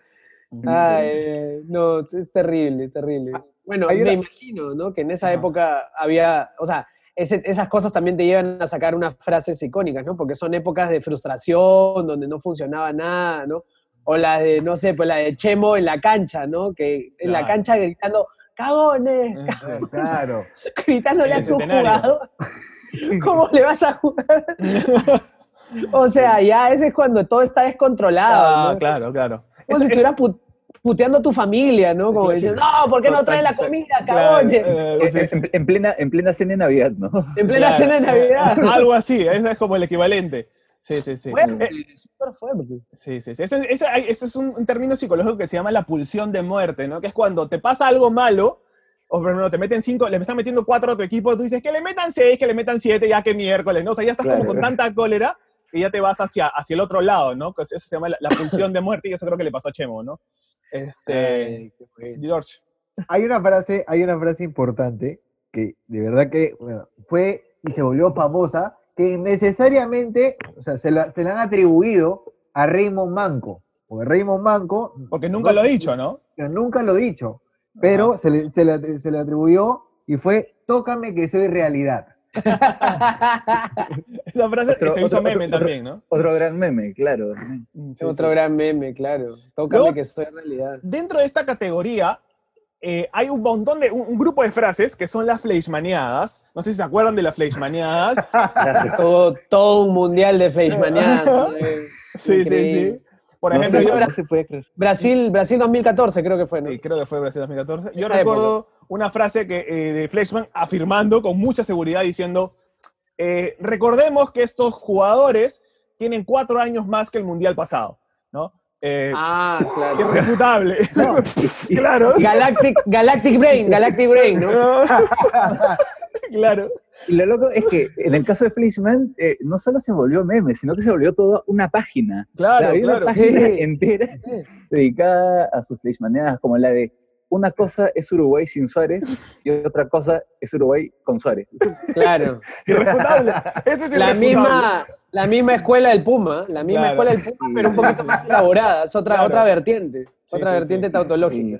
Speaker 4: Ay, eh, no, es terrible, terrible. Bueno,
Speaker 1: hay
Speaker 4: me imagino, ¿no? Que en esa época había, o sea, ese- esas cosas también te llevan a sacar unas frases icónicas, ¿no? Porque son épocas de frustración, donde no funcionaba nada, ¿no? O la de, no sé, pues la de Chemo en la cancha, ¿no? Que en la cancha gritando, cagones,
Speaker 2: Eh,
Speaker 1: Claro.
Speaker 4: gritándole a su jugador. ¿Cómo le vas a jugar? O sea, ya ese es cuando todo está descontrolado.
Speaker 2: Ah,
Speaker 4: ¿no?
Speaker 2: claro, claro.
Speaker 4: Como si
Speaker 2: es-
Speaker 4: estuvieras pu- puteando a tu familia, ¿no? Como diciendo, no, ¿por qué no traes la comida,
Speaker 2: claro,
Speaker 4: cagones?
Speaker 2: eh,
Speaker 3: En,
Speaker 2: sí.
Speaker 3: en- en plena, en plena cena de Navidad, ¿no?
Speaker 4: En plena
Speaker 2: Claro,
Speaker 4: cena de Navidad.
Speaker 2: eh, Algo así, ese es como el equivalente. Sí, sí, sí.
Speaker 4: Fuerte,
Speaker 2: Eh,
Speaker 4: súper fuerte.
Speaker 2: Sí, sí, sí. Ese, ese- ese es un, término psicológico que se llama la pulsión de muerte, ¿no? Que es cuando te pasa algo malo, o por ejemplo, te meten cinco, le están metiendo cuatro a tu equipo, tú dices que le metan seis, que le metan siete, ya que miércoles, ¿no? O sea, ya estás como con tanta cólera que ya te vas hacia, hacia el otro lado, ¿no? Pues eso se llama la, la pulsión de muerte y eso creo que le pasó a Chemo, ¿no? Este,
Speaker 4: Ay.
Speaker 2: George.
Speaker 1: Hay una frase, hay una frase importante que de verdad que bueno, fue y se volvió famosa, que necesariamente, o sea, se la, se la han atribuido a Raymond Manco. Porque Raymond Manco
Speaker 2: Porque nunca lo he dicho, ¿no?
Speaker 1: nunca lo he dicho, pero se le, se, le, se le atribuyó y fue tócame que soy realidad.
Speaker 2: Esa frase
Speaker 3: Otro-
Speaker 2: se hizo
Speaker 3: otro-
Speaker 2: meme
Speaker 3: otro-
Speaker 2: también, ¿no?
Speaker 3: Otro gran meme, claro.
Speaker 2: Sí,
Speaker 4: Otro
Speaker 2: sí.
Speaker 4: gran meme, claro. Tócame
Speaker 2: Luego-
Speaker 4: que soy realidad.
Speaker 2: Dentro de esta categoría eh, hay un montón de, un, un grupo de frases que son las fleischmaneadas. No sé si se acuerdan de las fleischmaneadas.
Speaker 4: Todo, todo un mundial de. Eh,
Speaker 2: Sí, sí, sí. Por
Speaker 3: no,
Speaker 2: ejemplo, yo,
Speaker 3: no se puede creer.
Speaker 4: Brasil, Brasil 2014 creo que fue, ¿no?
Speaker 2: Sí, creo que fue Brasil 2014. Yo
Speaker 4: Esa
Speaker 2: recuerdo una frase que, eh, de Fleischmann afirmando con mucha seguridad, diciendo, eh, recordemos que estos jugadores tienen cuatro años más que el Mundial pasado, ¿no? Eh,
Speaker 4: Ah, claro.
Speaker 2: irrefutable. claro.
Speaker 4: Galactic, Galactic Brain, Galactic Brain, ¿no?
Speaker 2: claro.
Speaker 3: Y lo loco es que en el caso de Fleischmann, eh, no solo se volvió meme, sino que se volvió toda una página. O sea,
Speaker 2: Claro, claro.
Speaker 3: una página
Speaker 4: Sí.
Speaker 3: entera
Speaker 4: Sí.
Speaker 3: dedicada a sus Fleischmannianas, como la de una cosa es Uruguay sin Suárez y otra cosa es Uruguay con Suárez.
Speaker 4: Claro.
Speaker 2: Irrefutable. Eso es
Speaker 4: La misma, la misma escuela del Puma, la misma
Speaker 2: Claro.
Speaker 4: escuela del Puma, pero un poquito más elaborada, es otra,
Speaker 2: Claro.
Speaker 4: otra vertiente,
Speaker 2: Sí,
Speaker 4: otra
Speaker 2: sí,
Speaker 4: vertiente
Speaker 2: sí.
Speaker 4: tautológica.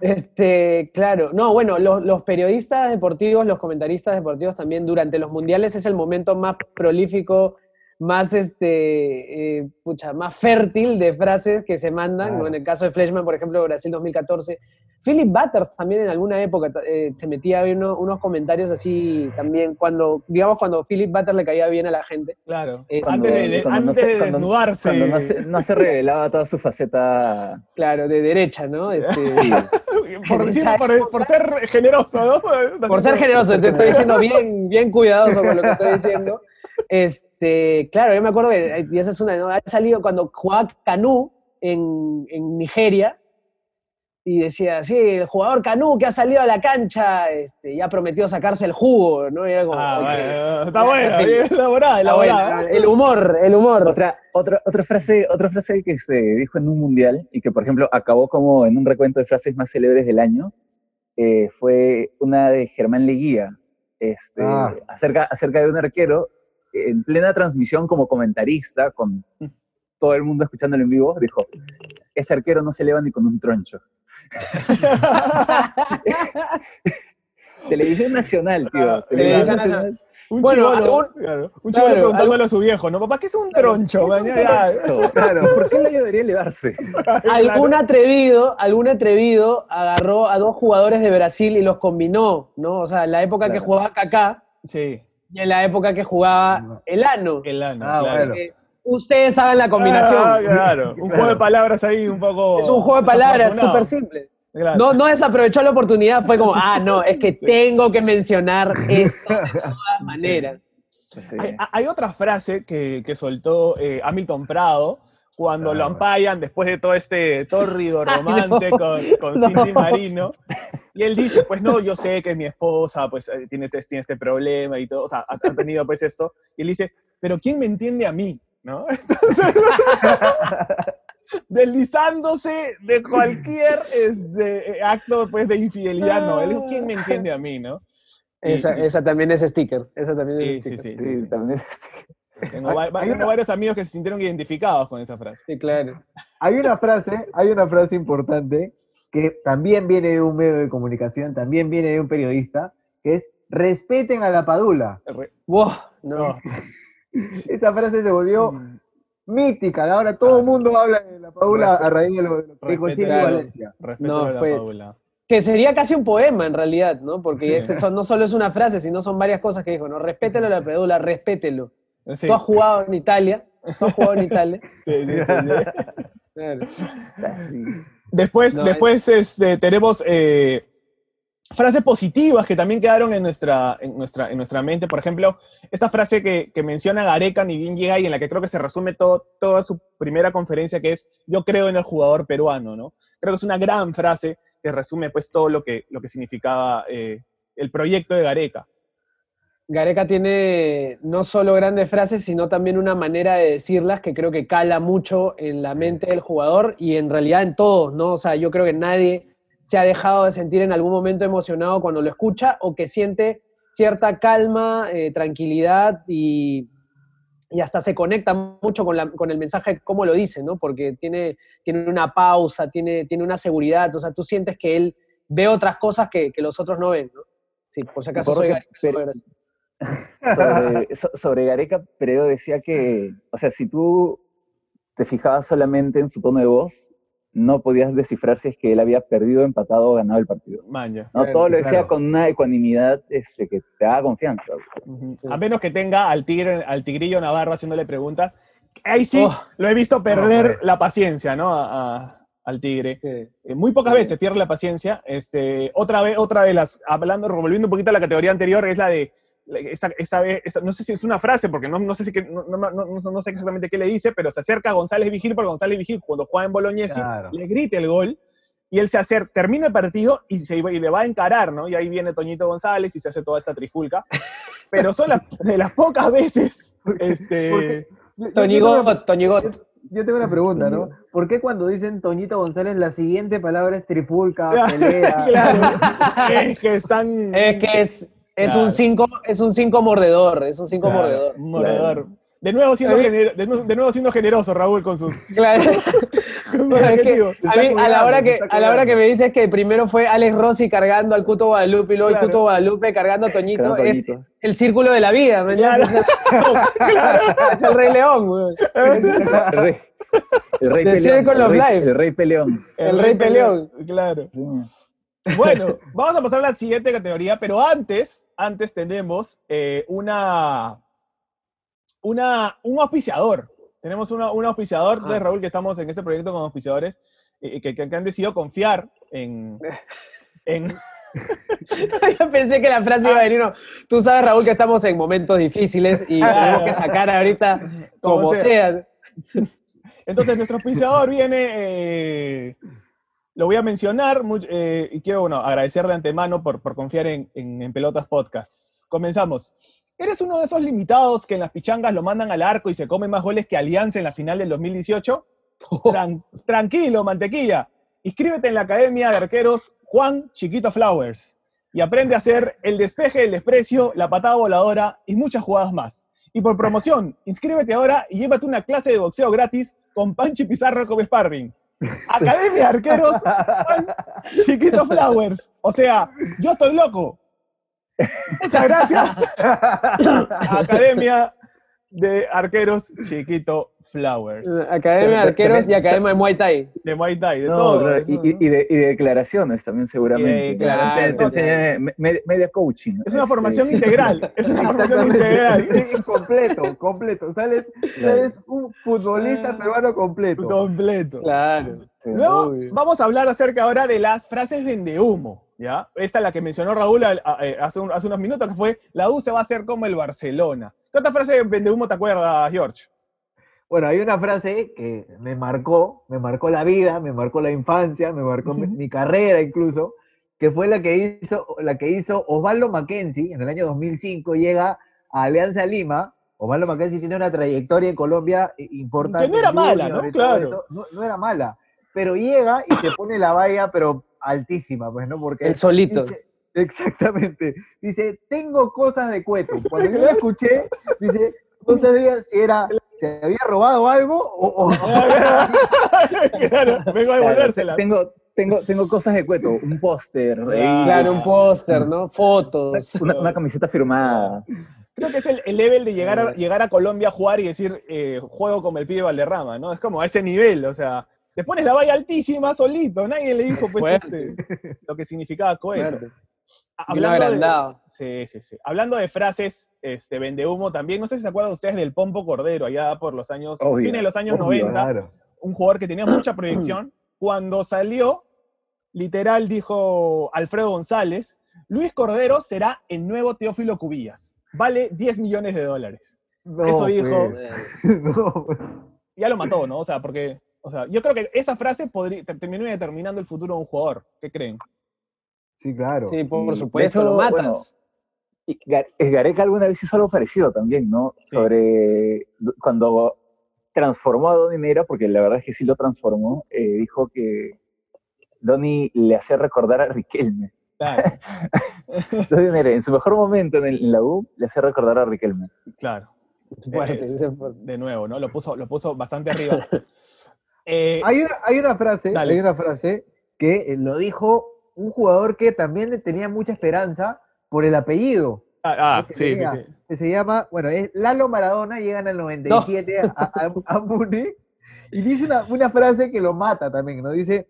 Speaker 4: Este, claro, no, bueno, los, los periodistas deportivos, los comentaristas deportivos también durante los mundiales es el momento más prolífico, más este, eh, pucha, más fértil de frases que se mandan, ¿no?
Speaker 1: Claro.
Speaker 4: En el caso de Fleshman, por ejemplo, Brasil 2014. Philip Butters también en alguna época eh, se metía a ver uno- unos comentarios así también, cuando, digamos, cuando Philip Butters le caía bien a la gente.
Speaker 2: Claro.
Speaker 4: Eh,
Speaker 2: antes de,
Speaker 3: cuando no
Speaker 2: antes
Speaker 3: se-
Speaker 2: de
Speaker 3: cuando-
Speaker 2: desnudarse.
Speaker 3: Cuando no se, no se revelaba toda su faceta.
Speaker 4: Claro, de derecha, ¿no? Este,
Speaker 3: Sí,
Speaker 2: por, decir- por, por ser generoso, ¿no?
Speaker 4: por ser generoso, te estoy diciendo bien, bien cuidadoso con lo que estoy diciendo. Este, claro, yo me acuerdo que, y esa es una, ¿no? ha salido cuando jugaba Canú en, en Nigeria, y decía, sí, el jugador Canú que ha salido a la cancha, este, ya prometió sacarse el jugo, ¿no? Y era como,
Speaker 2: Ah, bueno, está bien elaborada,
Speaker 4: bueno,
Speaker 2: elaborada.
Speaker 4: el humor, el humor.
Speaker 3: Otra, otra, otra, frase, otra frase que se dijo en un mundial y que, por ejemplo, acabó como en un recuento de frases más célebres del año, eh, fue una de Germán Leguía, este,
Speaker 1: Ah.
Speaker 3: acerca, acerca de un arquero en plena transmisión como comentarista, con todo el mundo escuchándolo en vivo, dijo, ese arquero no se eleva ni con un troncho. Televisión Nacional, tío.
Speaker 2: Ah,
Speaker 3: Televisión Nacional.
Speaker 2: Un
Speaker 4: Bueno,
Speaker 2: chivolo,
Speaker 4: algún-
Speaker 2: claro, un
Speaker 4: claro,
Speaker 2: chivolo preguntándole a su viejo, ¿no? Papá, ¿qué es un troncho? man? Ya, ya.
Speaker 3: Claro, ¿por qué le debería elevarse?
Speaker 4: algún atrevido, algún atrevido agarró a dos jugadores de Brasil y los combinó, ¿no? O sea, en la época que
Speaker 3: Claro.
Speaker 4: jugaba Kaká
Speaker 2: Sí,
Speaker 4: y en la época que jugaba Elano.
Speaker 2: el ano,
Speaker 1: Ah,
Speaker 2: claro.
Speaker 1: bueno.
Speaker 4: Ustedes hagan la combinación.
Speaker 2: Ah, claro. Un juego de palabras ahí un poco.
Speaker 4: es un juego de palabras súper simple.
Speaker 2: Claro.
Speaker 4: No, no desaprovechó la oportunidad, fue como, ah, no, es que tengo que mencionar esto de todas maneras.
Speaker 3: Sí.
Speaker 2: Hay, hay otra frase que, que soltó eh, Hamilton Prado cuando
Speaker 1: Ah,
Speaker 2: lo ampayan después de todo este tórrido
Speaker 4: Ay,
Speaker 2: romance
Speaker 4: no.
Speaker 2: con, con
Speaker 4: No.
Speaker 2: Cindy Marino. Y él dice, pues no, yo sé que mi esposa pues eh, tiene, este- tiene este problema y todo, o sea, ha, ha tenido pues esto. Y él dice, pero ¿quién me entiende a mí? ¿No? Entonces, deslizándose de cualquier este, acto pues de infidelidad, no. Él dijo, ¿quién me entiende a mí? ¿no? Y-
Speaker 4: Esa,
Speaker 2: y-
Speaker 4: esa también es sticker. Esa también
Speaker 2: sí,
Speaker 4: es
Speaker 2: sí,
Speaker 4: sticker.
Speaker 2: sí,
Speaker 3: Sí,
Speaker 2: sí, sí.
Speaker 3: también
Speaker 2: Tengo,
Speaker 1: Hay-
Speaker 2: va- va-
Speaker 1: hay
Speaker 2: tengo
Speaker 1: una-
Speaker 2: varios amigos que se sintieron identificados con esa frase.
Speaker 4: Sí, claro.
Speaker 1: Hay una frase, hay una frase importante que también viene de un medio de comunicación, también viene de un periodista, que es respeten a la padula.
Speaker 2: Re-
Speaker 4: Wow, no.
Speaker 2: no.
Speaker 1: Esa frase se volvió mítica, ahora todo el mundo habla de la padula a raíz de lo, de lo que
Speaker 2: a
Speaker 1: Valencia.
Speaker 4: No,
Speaker 2: a la
Speaker 4: fue-
Speaker 2: Paula.
Speaker 4: Que sería casi un poema en realidad, ¿no? Porque es- son- no solo es una frase, sino son varias cosas que dijo, ¿no? Respételo la pedula, respételo.
Speaker 2: Sí,
Speaker 4: Tú has jugado en Italia, tú has jugado en Italia.
Speaker 2: sí, sí, sí, sí.
Speaker 4: Claro.
Speaker 3: Sí.
Speaker 2: Después,
Speaker 4: No,
Speaker 2: después este, tenemos eh, frases positivas que también quedaron en nuestra, en nuestra, en nuestra mente. Por ejemplo, esta frase que, que menciona Gareca ni bien llega y en la que creo que se resume todo, toda su primera conferencia, que es yo creo en el jugador peruano, ¿no? Creo que es una gran frase que resume pues todo lo que, lo que significaba eh, el proyecto de Gareca.
Speaker 4: Gareca tiene no solo grandes frases, sino también una manera de decirlas que creo que cala mucho en la mente del jugador y en realidad en todos, ¿no? O sea, yo creo que nadie se ha dejado de sentir en algún momento emocionado cuando lo escucha o que siente cierta calma, eh, tranquilidad y, y hasta se conecta mucho con, la- con el mensaje, cómo lo dice, ¿no? Porque tiene, tiene una pausa, tiene, tiene una seguridad, o sea, tú sientes que él ve otras cosas que, que los otros no ven, ¿no? Sí, por si acaso soy Gareca,
Speaker 3: sobre, so- sobre Gareca, Peredo decía que, o sea, si tú te fijabas solamente en su tono de voz, no podías descifrar si es que él había perdido, empatado o ganado el partido.
Speaker 2: Manja.
Speaker 3: ¿no?
Speaker 4: Claro,
Speaker 3: Todo lo decía
Speaker 1: claro.
Speaker 3: con una ecuanimidad este, que te da confianza.
Speaker 2: A menos que tenga al tigre, al tigrillo Navarro haciéndole preguntas. Ahí sí
Speaker 4: Oh.
Speaker 2: lo he visto perder la paciencia, ¿no? A- a- al tigre.
Speaker 4: Sí.
Speaker 2: Eh, muy pocas
Speaker 3: Sí.
Speaker 2: veces pierde la paciencia. Este, otra vez, otra de las, hablando, volviendo un poquito a la categoría anterior, es la de la- esa, esa vez- esa- no sé si es una frase, porque no, no sé si que, no, no- no- no- no sé exactamente qué le dice, pero se acerca a González Vigil, porque González Vigil, cuando juega en Bolognesi,
Speaker 1: Claro.
Speaker 2: le grita el gol, y él se acerca, termina el partido y, se, y le va a encarar, ¿no? Y ahí viene Toñito González y se hace toda esta trifulca. Pero son las, de las pocas veces, este,
Speaker 4: Toñigot,
Speaker 1: una-
Speaker 4: Toñigot.
Speaker 1: Yo tengo una pregunta, ¿no? ¿Por qué cuando dicen Toñito González la siguiente palabra es trifulca, pelea?
Speaker 2: claro, es que están...
Speaker 4: Es que es, es
Speaker 2: Claro.
Speaker 4: un 5 es un cinco mordedor, es un 5
Speaker 2: Claro,
Speaker 4: mordedor.
Speaker 2: mordedor. De nuevo, siendo de, nu- de nuevo siendo generoso, Raúl, con sus,
Speaker 4: Claro.
Speaker 2: con sus
Speaker 4: Es que
Speaker 2: adjetivos.
Speaker 1: Se
Speaker 4: a, mí, a la hora que a la hora que me dices que primero fue Alex Rossi cargando al Cuto Guadalupe y luego
Speaker 2: Claro.
Speaker 4: el Cuto Guadalupe cargando a Toñito, es
Speaker 3: Toñito.
Speaker 4: el círculo de la vida, ¿me
Speaker 2: Claro.
Speaker 4: entiendes? Es, el, Rey León, güey.
Speaker 3: El rey, el rey
Speaker 4: The
Speaker 3: peleón. El rey,
Speaker 4: Life.
Speaker 3: el rey peleón.
Speaker 4: El Rey Peleón.
Speaker 2: Claro.
Speaker 3: Sí.
Speaker 2: Bueno, vamos a pasar a la siguiente categoría, pero antes, antes tenemos eh, una, una, un auspiciador. Tenemos una, un auspiciador, sabes,
Speaker 4: Ah.
Speaker 2: Raúl, que estamos en este proyecto con auspiciadores eh, que, que- que han decidido confiar en... en
Speaker 4: Yo pensé que la frase iba a venir, no. Tú sabes, Raúl, que estamos en momentos difíciles y tenemos que sacar ahorita
Speaker 2: Como
Speaker 4: como
Speaker 2: sea.
Speaker 4: sea.
Speaker 2: entonces, nuestro auspiciador viene... eh, lo voy a mencionar eh, y quiero bueno, agradecer de antemano por, por confiar en, en- en Pelotas Podcast. Comenzamos. ¿Eres uno de esos limitados que en las pichangas lo mandan al arco y se come más goles que Alianza en la final del 2018? Tran- tranquilo, mantequilla. Inscríbete en la Academia de Arqueros Juan Chiquito Flowers y aprende a hacer el despeje, el desprecio, la patada voladora y muchas jugadas más. Y por promoción, inscríbete ahora y llévate una clase de boxeo gratis con Panchi Pizarro como sparring. Academia de Arqueros Juan Chiquito Flowers. O sea, yo estoy loco. Muchas gracias. Academia de Arqueros Chiquito Flowers.
Speaker 4: Academia de Arqueros y Academia de Muay Thai.
Speaker 2: De Muay Thai, de
Speaker 3: No,
Speaker 2: todo.
Speaker 3: claro,
Speaker 2: eso,
Speaker 3: y,
Speaker 2: ¿no?
Speaker 3: y- y de, y de declaraciones también seguramente.
Speaker 2: Y de declaraciones.
Speaker 3: te enseña me- me- media coaching.
Speaker 2: Es una
Speaker 3: Este,
Speaker 2: formación integral. Es una formación integral.
Speaker 1: Sí, completo, completo. Sales, sales un futbolista peruano completo.
Speaker 2: Completo.
Speaker 4: Claro.
Speaker 3: sí.
Speaker 2: Luego
Speaker 4: Obvio.
Speaker 2: vamos a hablar acerca ahora de las frases vendehumo, ¿ya? Esta es la que mencionó Raúl a- a- eh, hace, un- hace unos minutos, que fue, la U se va a hacer como el Barcelona. ¿Qué otra frase de vendehumo te acuerdas, George?
Speaker 1: Bueno, hay una frase que me marcó, me marcó la vida, me marcó la infancia, me marcó mi, carrera incluso, que fue la que hizo, la que hizo Osvaldo Mackenzie en el año 2005, llega a Alianza Lima. Osvaldo Mackenzie tiene una trayectoria en Colombia i- importante.
Speaker 2: Que no era mala, ¿no? Claro.
Speaker 1: eso. No, no era mala, pero llega y se pone la valla, pero altísima, pues, ¿no? Porque
Speaker 4: El solito.
Speaker 1: Dice- exactamente. Dice, tengo cosas de cueto. Cuando yo la escuché, dice, no sabía si era, si había robado algo o... o-
Speaker 2: claro, vengo a
Speaker 3: Claro,
Speaker 2: devolvérselas.
Speaker 3: tengo, tengo, tengo cosas de cueto, un póster,
Speaker 4: Claro, un póster, ¿no? Fotos.
Speaker 3: una, una camiseta firmada.
Speaker 2: Creo que es el, el level de llegar a,
Speaker 1: Eh.
Speaker 2: llegar a Colombia a jugar y decir, eh, juego como el pibe Valderrama, ¿no? Es como a ese nivel, o sea, te pones la valla altísima solito, nadie le dijo pues, este, lo que significaba
Speaker 4: Bien
Speaker 2: Hablando de. Sí, sí, sí. Hablando de frases, este, vende humo también, no sé si se acuerdan ustedes del Pompo Cordero, allá por los años,
Speaker 3: Obvio,
Speaker 2: fines de los años
Speaker 3: obvio,
Speaker 2: 90,
Speaker 1: Claro.
Speaker 2: un jugador que tenía mucha proyección. Cuando salió, literal dijo Alfredo González, Luis Cordero será el nuevo Teófilo Cubillas. Vale 10 millones de dólares.
Speaker 1: No,
Speaker 2: Eso dijo.
Speaker 1: no.
Speaker 2: Ya lo mató, ¿no? O sea, porque, o sea, yo creo que esa frase podría, te- terminó determinando el futuro de un jugador. ¿Qué creen?
Speaker 1: Sí, claro.
Speaker 4: Sí, por,
Speaker 3: Y,
Speaker 4: supuesto,
Speaker 3: hecho,
Speaker 4: lo matas.
Speaker 3: bueno, Y Gar- eh, Gareca alguna vez hizo algo parecido también, ¿no?
Speaker 2: Sí.
Speaker 3: Sobre cuando transformó a Donny Neira, porque la verdad es que sí lo transformó, eh, dijo que Donny le hacía recordar a Riquelme.
Speaker 2: Claro,
Speaker 3: Donny Neira, en su mejor momento en, el- en la U, le hacía recordar a Riquelme.
Speaker 2: claro. Es-. De nuevo, ¿no? Lo puso, lo puso bastante arriba. Eh,
Speaker 1: Hay una, hay una frase,
Speaker 2: Dale.
Speaker 1: hay una frase que lo dijo un jugador que también tenía mucha esperanza por el apellido.
Speaker 2: ah, ah, sí, sí,
Speaker 1: tenía.
Speaker 2: sí.
Speaker 1: que se llama, bueno, es Lalo Maradona, llegan al 97 a, a, a Múnich, y dice una, una frase que lo mata también, ¿no? Dice,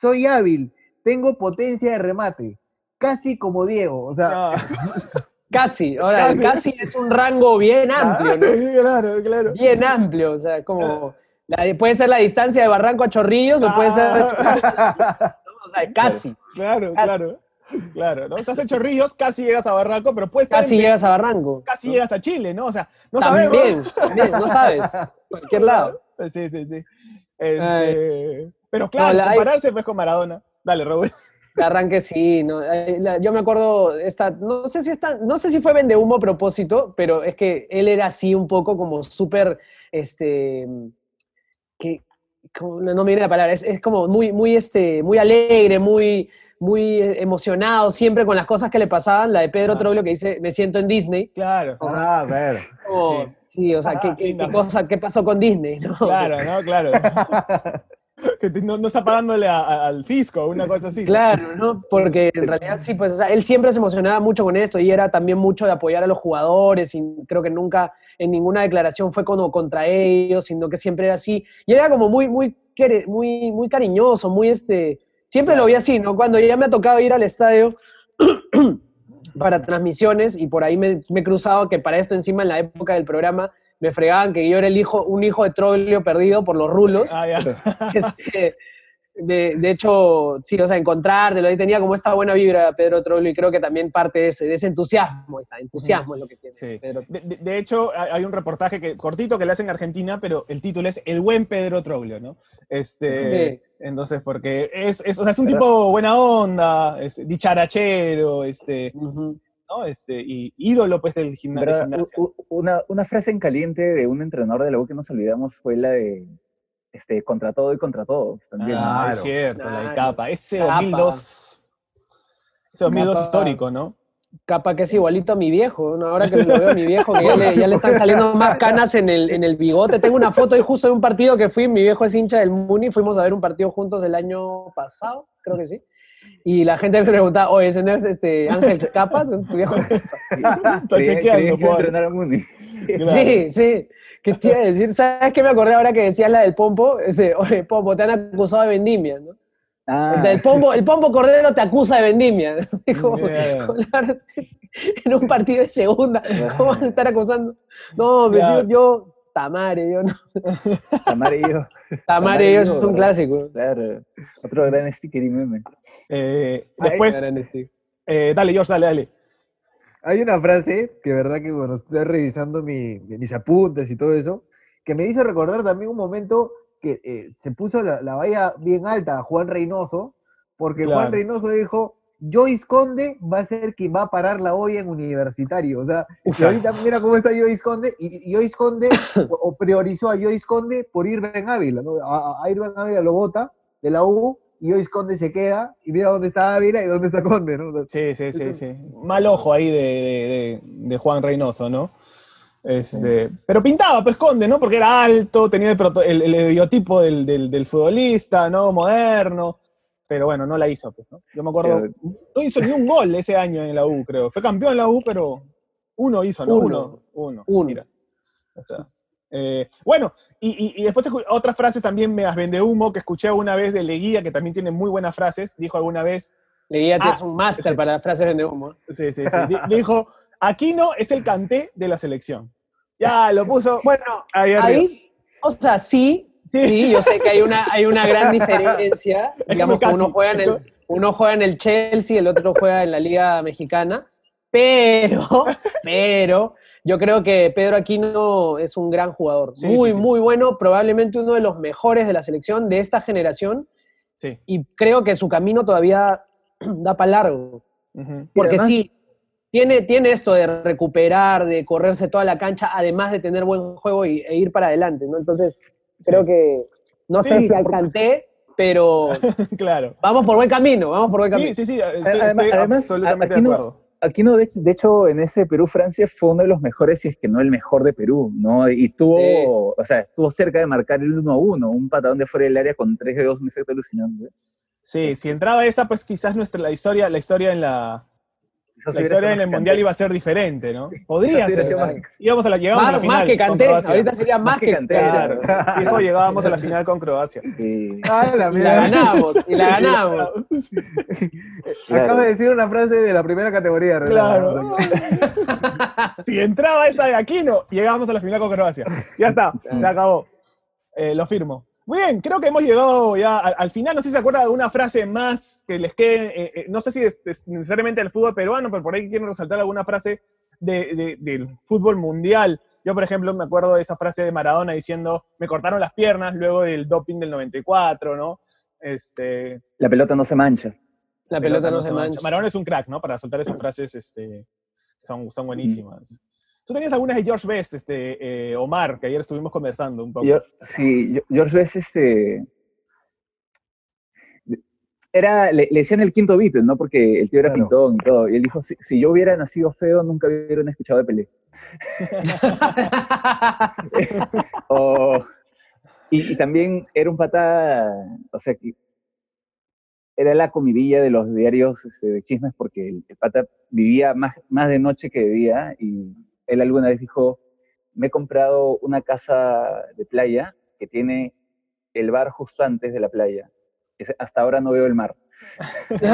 Speaker 1: soy hábil, tengo potencia de remate, casi como Diego, o sea,
Speaker 2: Ah,
Speaker 4: Casi, ahora,
Speaker 2: Casi.
Speaker 4: casi. es un rango bien amplio, ¿no?
Speaker 2: claro, claro.
Speaker 4: Bien amplio, o sea, como la- puede ser la distancia de Barranco a Chorrillos o puede ser,
Speaker 2: Ah,
Speaker 4: o sea, casi,
Speaker 2: claro,
Speaker 4: Casi.
Speaker 2: claro. Claro, ¿no? Estás en Chorrillos, casi llegas a Barranco, pero puedes
Speaker 4: casi llegas a Barranco.
Speaker 2: casi llegas a Chile, ¿no? O sea, no
Speaker 4: también,
Speaker 2: sabemos.
Speaker 4: también, no sabes, cualquier lado.
Speaker 2: Sí, sí, sí. Este, pero claro,
Speaker 4: No, la- hay-
Speaker 2: compararse pues con Maradona. Dale, Raúl.
Speaker 4: De arranque sí, no, la- yo me acuerdo, esta, no sé si esta, no sé si fue vende humo a propósito, pero es que él era así un poco como súper, este, que, como- no me viene la palabra, es, es como muy, muy, este, muy alegre, muy, muy eh, emocionado, siempre con las cosas que le pasaban, la de Pedro
Speaker 2: Ah.
Speaker 4: Troglio que dice, me siento en Disney,
Speaker 2: Claro,
Speaker 1: ah, a ver.
Speaker 4: como,
Speaker 2: Sí.
Speaker 4: sí. o sea,
Speaker 2: Ah,
Speaker 4: ¿qué, qué- qué cosa, ¿qué pasó con Disney? no?
Speaker 2: claro, ¿no? Claro. que no, no está pagándole a- a- al fisco, una cosa así.
Speaker 4: Claro, ¿no? Porque en realidad sí, pues, o sea, él siempre se emocionaba mucho con esto y era también mucho de apoyar a los jugadores y creo que nunca en ninguna declaración fue como contra ellos, sino que siempre era así. Y era como muy, muy, muy, muy cariñoso, muy este, siempre lo vi así, ¿no? Cuando ya me ha tocado ir al estadio para transmisiones y por ahí me, me he cruzado que para esto encima en la época del programa me fregaban que yo era el hijo, un hijo de Troglio perdido por los rulos.
Speaker 2: Ah, ya.
Speaker 4: Este, de, de hecho, sí, o sea, encontrártelo, ahí tenía como esta buena vibra Pedro Troglio y creo que también parte de ese, de ese entusiasmo, está, entusiasmo es lo que tiene
Speaker 2: Sí.
Speaker 4: Pedro
Speaker 2: De, de- de hecho, hay un reportaje que, cortito que le hacen en Argentina, pero el título es El buen Pedro Troglio, ¿no? Este, Entonces, porque es, es, o sea, es un tipo buena onda, este, dicharachero, este. ¿no? Este, y ídolo pues del gimna- de
Speaker 3: Pero,
Speaker 2: gimnasia.
Speaker 3: u- u- una, una frase en caliente de un entrenador de la U que nos olvidamos fue la de este, contra todo y contra todos también. ¿no?
Speaker 2: Ah, es
Speaker 1: Claro.
Speaker 2: cierto, la de
Speaker 4: Claro.
Speaker 2: Capa. Ese
Speaker 4: Capa.
Speaker 2: 2002. Ese 2002
Speaker 4: Capa.
Speaker 2: histórico, ¿no?
Speaker 4: Capa que es igualito a mi viejo, ¿no? Ahora que lo veo a mi viejo, que ya le, ya le están saliendo más canas en el, en el bigote. Tengo una foto ahí justo de un partido que fui, mi viejo es hincha del Muni, fuimos a ver un partido juntos el año pasado, creo que sí. Y la gente me preguntaba, oye, ¿ese no es este Ángel Capa? ¿Tu viejo?
Speaker 2: Está chequeando,
Speaker 3: que entrenar a Muni.
Speaker 2: Claro.
Speaker 4: Sí, sí. ¿Qué te iba a decir? ¿Sabes qué me acordé ahora que decías la del Pompo? Este, oye, Pompo, te han acusado de vendimia, ¿no?
Speaker 3: Ah,
Speaker 4: El pompo, el pompo Cordero te acusa de vendimia. Como-
Speaker 2: Yeah.
Speaker 4: en un partido de segunda, ¿cómo vas a estar acusando? No,
Speaker 2: Claro.
Speaker 4: tío, yo, Tamare, yo no.
Speaker 3: amarillo.
Speaker 4: Tamare, yo es un clásico.
Speaker 3: Claro. Otro gran sticker y meme.
Speaker 2: Eh,
Speaker 1: Ay,
Speaker 2: después, eh, dale, George, dale, dale.
Speaker 1: Hay una frase que, verdad, que bueno, estoy revisando mi- mis apuntes y todo eso, que me hizo recordar también un momento que eh, se puso la, la valla bien alta a Juan Reynoso, porque Juan. Reynoso dijo, Joyce Conde va a ser quien va a parar la olla en universitario. O sea, y
Speaker 2: Claro.
Speaker 1: ahorita mira cómo está Joyce Conde, y, y Joyce Conde o, o priorizó a Joyce Conde por Irving Ávila, ¿no? A, a Irving Ávila lo bota de la U, y Joyce Conde se queda, y mira dónde está Ávila y dónde está Conde, ¿no?
Speaker 2: Sí, sí, sí, sí. Mal ojo ahí de, de- de- de Juan Reynoso, ¿no? Este, Pero pintaba, pues Conde, ¿no? Porque era alto, tenía el, proto- el, el biotipo del, del- del futbolista, ¿no? Moderno. Pero bueno, no la hizo, pues, ¿no? Yo me acuerdo, no hizo ni un gol ese año en la U, creo. Fue campeón en la U, pero uno hizo, ¿no?
Speaker 4: Uno.
Speaker 2: Uno. Uno.
Speaker 4: Uno.
Speaker 2: Mira. O sea, eh, bueno, y, y- y después otras frases también me las vende humo que escuché una vez de Leguía, que también tiene muy buenas frases. Dijo alguna vez,
Speaker 4: Leguía
Speaker 2: Ah,
Speaker 4: es un máster
Speaker 2: sí.
Speaker 4: para frases de humo.
Speaker 2: Sí, sí, sí. Di- Dijo, Aquino es el canté de la selección. Ya, lo puso
Speaker 4: Bueno,
Speaker 2: ahí
Speaker 4: o sea, sí,
Speaker 2: Sí.
Speaker 4: sí, yo sé que hay una, hay una gran diferencia. Digamos que uno juega, en el,
Speaker 2: ¿no?
Speaker 4: uno juega en el Chelsea, el otro juega en la Liga Mexicana, pero, pero, yo creo que Pedro Aquino es un gran jugador.
Speaker 2: Sí,
Speaker 4: muy,
Speaker 2: sí, sí.
Speaker 4: muy bueno, probablemente uno de los mejores de la selección de esta generación,
Speaker 2: Sí.
Speaker 4: y creo que su camino todavía da para largo. Porque
Speaker 3: además-
Speaker 4: sí, tiene, tiene esto de recuperar, de correrse toda la cancha, además de tener buen juego y, e ir para adelante, ¿no? Entonces, creo
Speaker 2: Sí.
Speaker 4: que, no sé si alcancé, pero
Speaker 2: Claro.
Speaker 4: vamos por buen camino, vamos por buen camino.
Speaker 2: Sí, sí, sí, estoy,
Speaker 3: Además-
Speaker 2: estoy
Speaker 3: además,
Speaker 2: absolutamente de acuerdo.
Speaker 3: Aquino, de, de hecho, en ese Perú-Francia fue uno de los mejores, si es que no el mejor de Perú, ¿no? Y tuvo,
Speaker 4: Sí.
Speaker 3: o sea, estuvo cerca de marcar el 1-1, un patadón de fuera del área con 3 dedos, un efecto alucinante.
Speaker 2: Sí, si entraba esa, pues quizás nuestra, la historia, la historia en la,
Speaker 3: Sido
Speaker 2: en el
Speaker 3: más
Speaker 2: mundial iba a ser diferente, ¿no? Podría ser.
Speaker 4: más-
Speaker 3: más-
Speaker 2: Íbamos a la, llegamos a la
Speaker 4: Más,
Speaker 2: final.
Speaker 4: más que
Speaker 2: con
Speaker 4: canté,
Speaker 2: Croacia.
Speaker 4: ahorita sería más, que canté.
Speaker 2: Claro. Fijo, llegábamos a la final con Croacia.
Speaker 3: Sí,
Speaker 1: Ah, la
Speaker 4: Y la
Speaker 1: mierda.
Speaker 4: ganamos, y la ganamos.
Speaker 3: Claro.
Speaker 1: Acaba de decir una frase de la primera categoría. Renato.
Speaker 2: Claro. si entraba esa de Aquino, llegábamos a la final con Croacia. Ya está, se acabó. Eh, lo firmo. Muy bien, creo que hemos llegado ya al, al final. No sé si se acuerdan de alguna frase más que les quede. eh, eh, no sé si es, es necesariamente del fútbol peruano, pero por ahí quieren resaltar alguna frase de- de- del fútbol mundial. Yo, por ejemplo, me acuerdo de esa frase de Maradona diciendo: Me cortaron las piernas luego del doping del 94, ¿no? Este,
Speaker 3: La pelota no se mancha.
Speaker 4: La pelota no se mancha.
Speaker 2: Maradona es un crack, ¿no? Para soltar esas frases, este, son, son buenísimas. Tú tenías algunas de George Best, este, eh, Omar, que ayer estuvimos conversando un poco.
Speaker 3: Yo, sí, George Best, este. Era, le, le decían el quinto Beatle, ¿no? Porque el tío era
Speaker 1: Claro.
Speaker 3: pintón y todo. Y él dijo: si, si yo hubiera nacido feo, nunca hubieran escuchado de Pelé. O- y, y también era un pata, o sea, que era la comidilla de los diarios este, de chismes porque el, el pata vivía más, más de noche que de día y él alguna vez dijo, me he comprado una casa de playa que tiene el bar justo antes de la playa. Hasta ahora no veo el mar.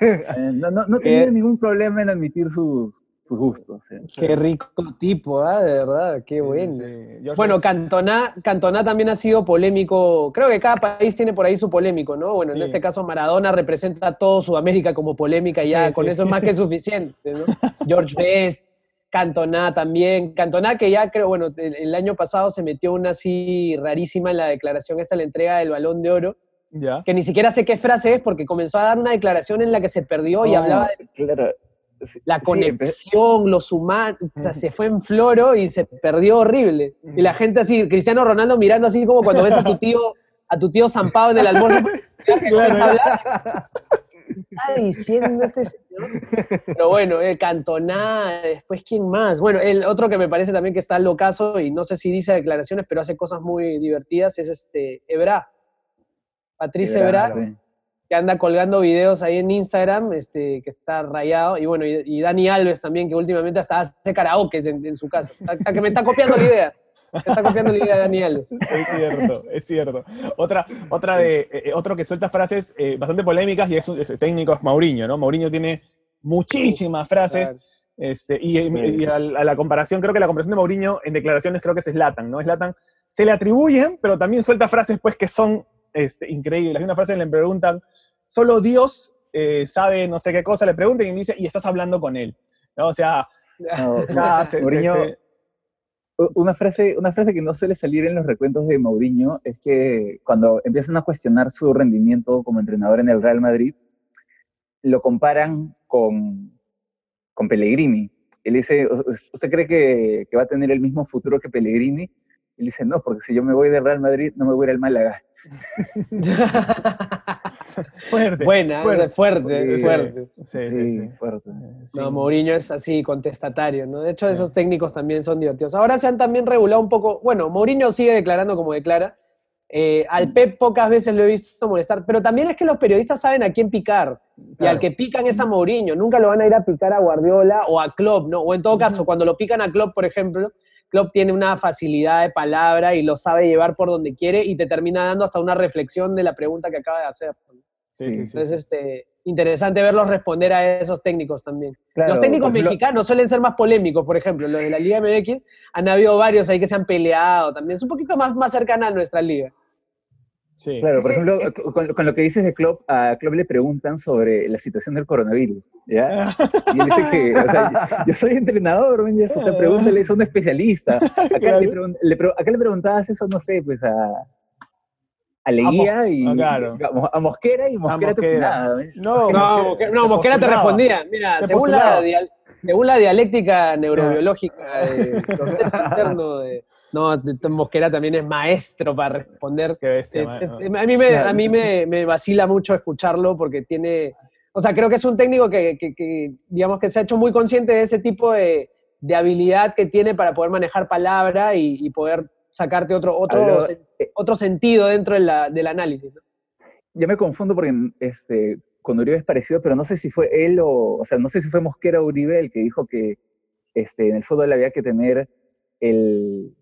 Speaker 3: Eh, no, no, no tenía ningún problema en admitir sus, sus gustos. eh.
Speaker 4: Qué rico tipo, ¿ah? De verdad, qué
Speaker 2: Sí,
Speaker 4: bueno.
Speaker 2: sí.
Speaker 4: Bueno, Cantona, Cantona también ha sido polémico. Creo que cada país tiene por ahí su polémico, ¿no? Bueno, en
Speaker 2: Sí.
Speaker 4: este caso Maradona representa a todo Sudamérica como polémica y ya
Speaker 2: Sí,
Speaker 4: con
Speaker 2: sí.
Speaker 4: eso es más que suficiente, ¿no? George Best, Cantona también. Cantona que ya creo, bueno, el, el año pasado se metió una así rarísima en la declaración esta, la entrega del Balón de Oro,
Speaker 2: Ya.
Speaker 4: que ni siquiera sé qué frase es porque comenzó a dar una declaración en la que se perdió y
Speaker 3: No,
Speaker 4: hablaba de...
Speaker 3: Claro.
Speaker 4: la
Speaker 3: sí,
Speaker 4: conexión, los humanos, o sea, se fue en floro y se perdió horrible. Y la gente así, Cristiano Ronaldo mirando así como cuando ves a tu tío, a tu tío zampado en el almuerzo, que comienza a hablar. ¿Qué está diciendo este señor? Pero bueno, el Cantona, después quién más. Bueno, el otro que me parece también que está locazo y no sé si dice declaraciones, pero hace cosas muy divertidas es este Ebra. Patricia Ebra, que anda colgando videos ahí en Instagram, este, que está rayado, y bueno, y, y Dani Alves también, que últimamente hasta hace karaoke en, en su casa. Hasta que me está copiando la idea. Está copiando la idea Dani Alves.
Speaker 2: Es cierto, es cierto. Otra, otra de, eh, otro que suelta frases eh, bastante polémicas y es, es técnico es Mauriño, ¿no? Mauriño tiene muchísimas frases.
Speaker 4: Claro.
Speaker 2: Este, y, a, la- a la comparación, creo que la comparación de Mourinho en declaraciones creo que es Slatan, ¿no? Slatan se le atribuyen, pero también suelta frases pues que son este, increíbles. Hay una frase que le preguntan, solo Dios eh, sabe no sé qué cosa, le preguntan y dice, y estás hablando con él. ¿no? O sea,
Speaker 3: No,
Speaker 2: nada, se-
Speaker 3: Mourinho-
Speaker 2: se-
Speaker 3: Una frase, una frase que no suele salir en los recuentos de Mourinho es que cuando empiezan a cuestionar su rendimiento como entrenador en el Real Madrid, lo comparan con, con Pellegrini. Él dice, "¿U- u- ¿usted cree que, que va a tener el mismo futuro que Pellegrini? Él dice, no, porque si yo me voy del Real Madrid, no me voy a ir al Málaga.
Speaker 2: fuerte.
Speaker 4: Buena,
Speaker 2: fuerte.
Speaker 4: fuerte,
Speaker 3: Sí.
Speaker 4: fuerte.
Speaker 2: Sí, sí,
Speaker 3: Sí,
Speaker 2: sí.
Speaker 3: fuerte.
Speaker 2: Sí.
Speaker 4: No, Mourinho es así, contestatario, ¿no? De hecho, esos técnicos también son divertidos. Ahora se han también regulado un poco, bueno, Mourinho sigue declarando como declara. Eh, al Pep pocas veces lo he visto molestar, pero también es que los periodistas saben a quién picar. Y al que pican es a Mourinho, nunca lo van a ir a picar a Guardiola o a Klopp, ¿no? O en todo caso, cuando lo pican a Klopp, por ejemplo, Klopp tiene una facilidad de palabra y lo sabe llevar por donde quiere y te termina dando hasta una reflexión de la pregunta que acaba de hacer.
Speaker 2: Sí, sí, sí,
Speaker 4: Entonces,
Speaker 2: sí.
Speaker 4: este, interesante verlos responder a esos técnicos también.
Speaker 3: Claro,
Speaker 4: los técnicos mexicanos suelen ser más polémicos, por ejemplo, los de la Liga MX, han habido varios ahí que se han peleado también. Es un poquito más, más cercana a nuestra liga.
Speaker 2: Sí.
Speaker 3: Claro, por ejemplo,
Speaker 1: es
Speaker 3: con, con lo que dices de Klopp, a Klopp le preguntan sobre la situación del coronavirus, ¿ya? Y él dice que, o sea, yo, soy entrenador, ya, o sea, pregúntale eso a un especialista. Acá,
Speaker 2: Claro.
Speaker 3: le, pregun- le pre- acá le preguntabas eso, no sé, pues a, a Leguía y
Speaker 2: ah, claro.
Speaker 3: a, Mo- a Mosquera y Mosquera te
Speaker 2: Mosquera.
Speaker 3: opinaba, ¿ves?
Speaker 2: No,
Speaker 4: No,
Speaker 2: Mosquera-
Speaker 4: no, Mosquera te respondía. Mira,
Speaker 2: Se
Speaker 4: según la,
Speaker 2: postulaba.
Speaker 4: según la dialéctica neurobiológica del proceso interno de... No, Mosquera también es maestro para responder
Speaker 2: Qué bestia,
Speaker 4: Es-
Speaker 2: man.
Speaker 4: es- a mí, me, a mí me, me vacila mucho escucharlo porque tiene, o sea, creo que es un técnico que, que- que, digamos que se ha hecho muy consciente de ese tipo de, de habilidad que tiene para poder manejar palabra y, y poder sacarte otro, otro, otro sentido dentro de la- del análisis. ¿no?
Speaker 3: Yo me confundo porque este, con Uribe es parecido, pero no sé si fue él o, o sea, no sé si fue Mosquera o Uribe el que dijo que este, en el fútbol había que tener el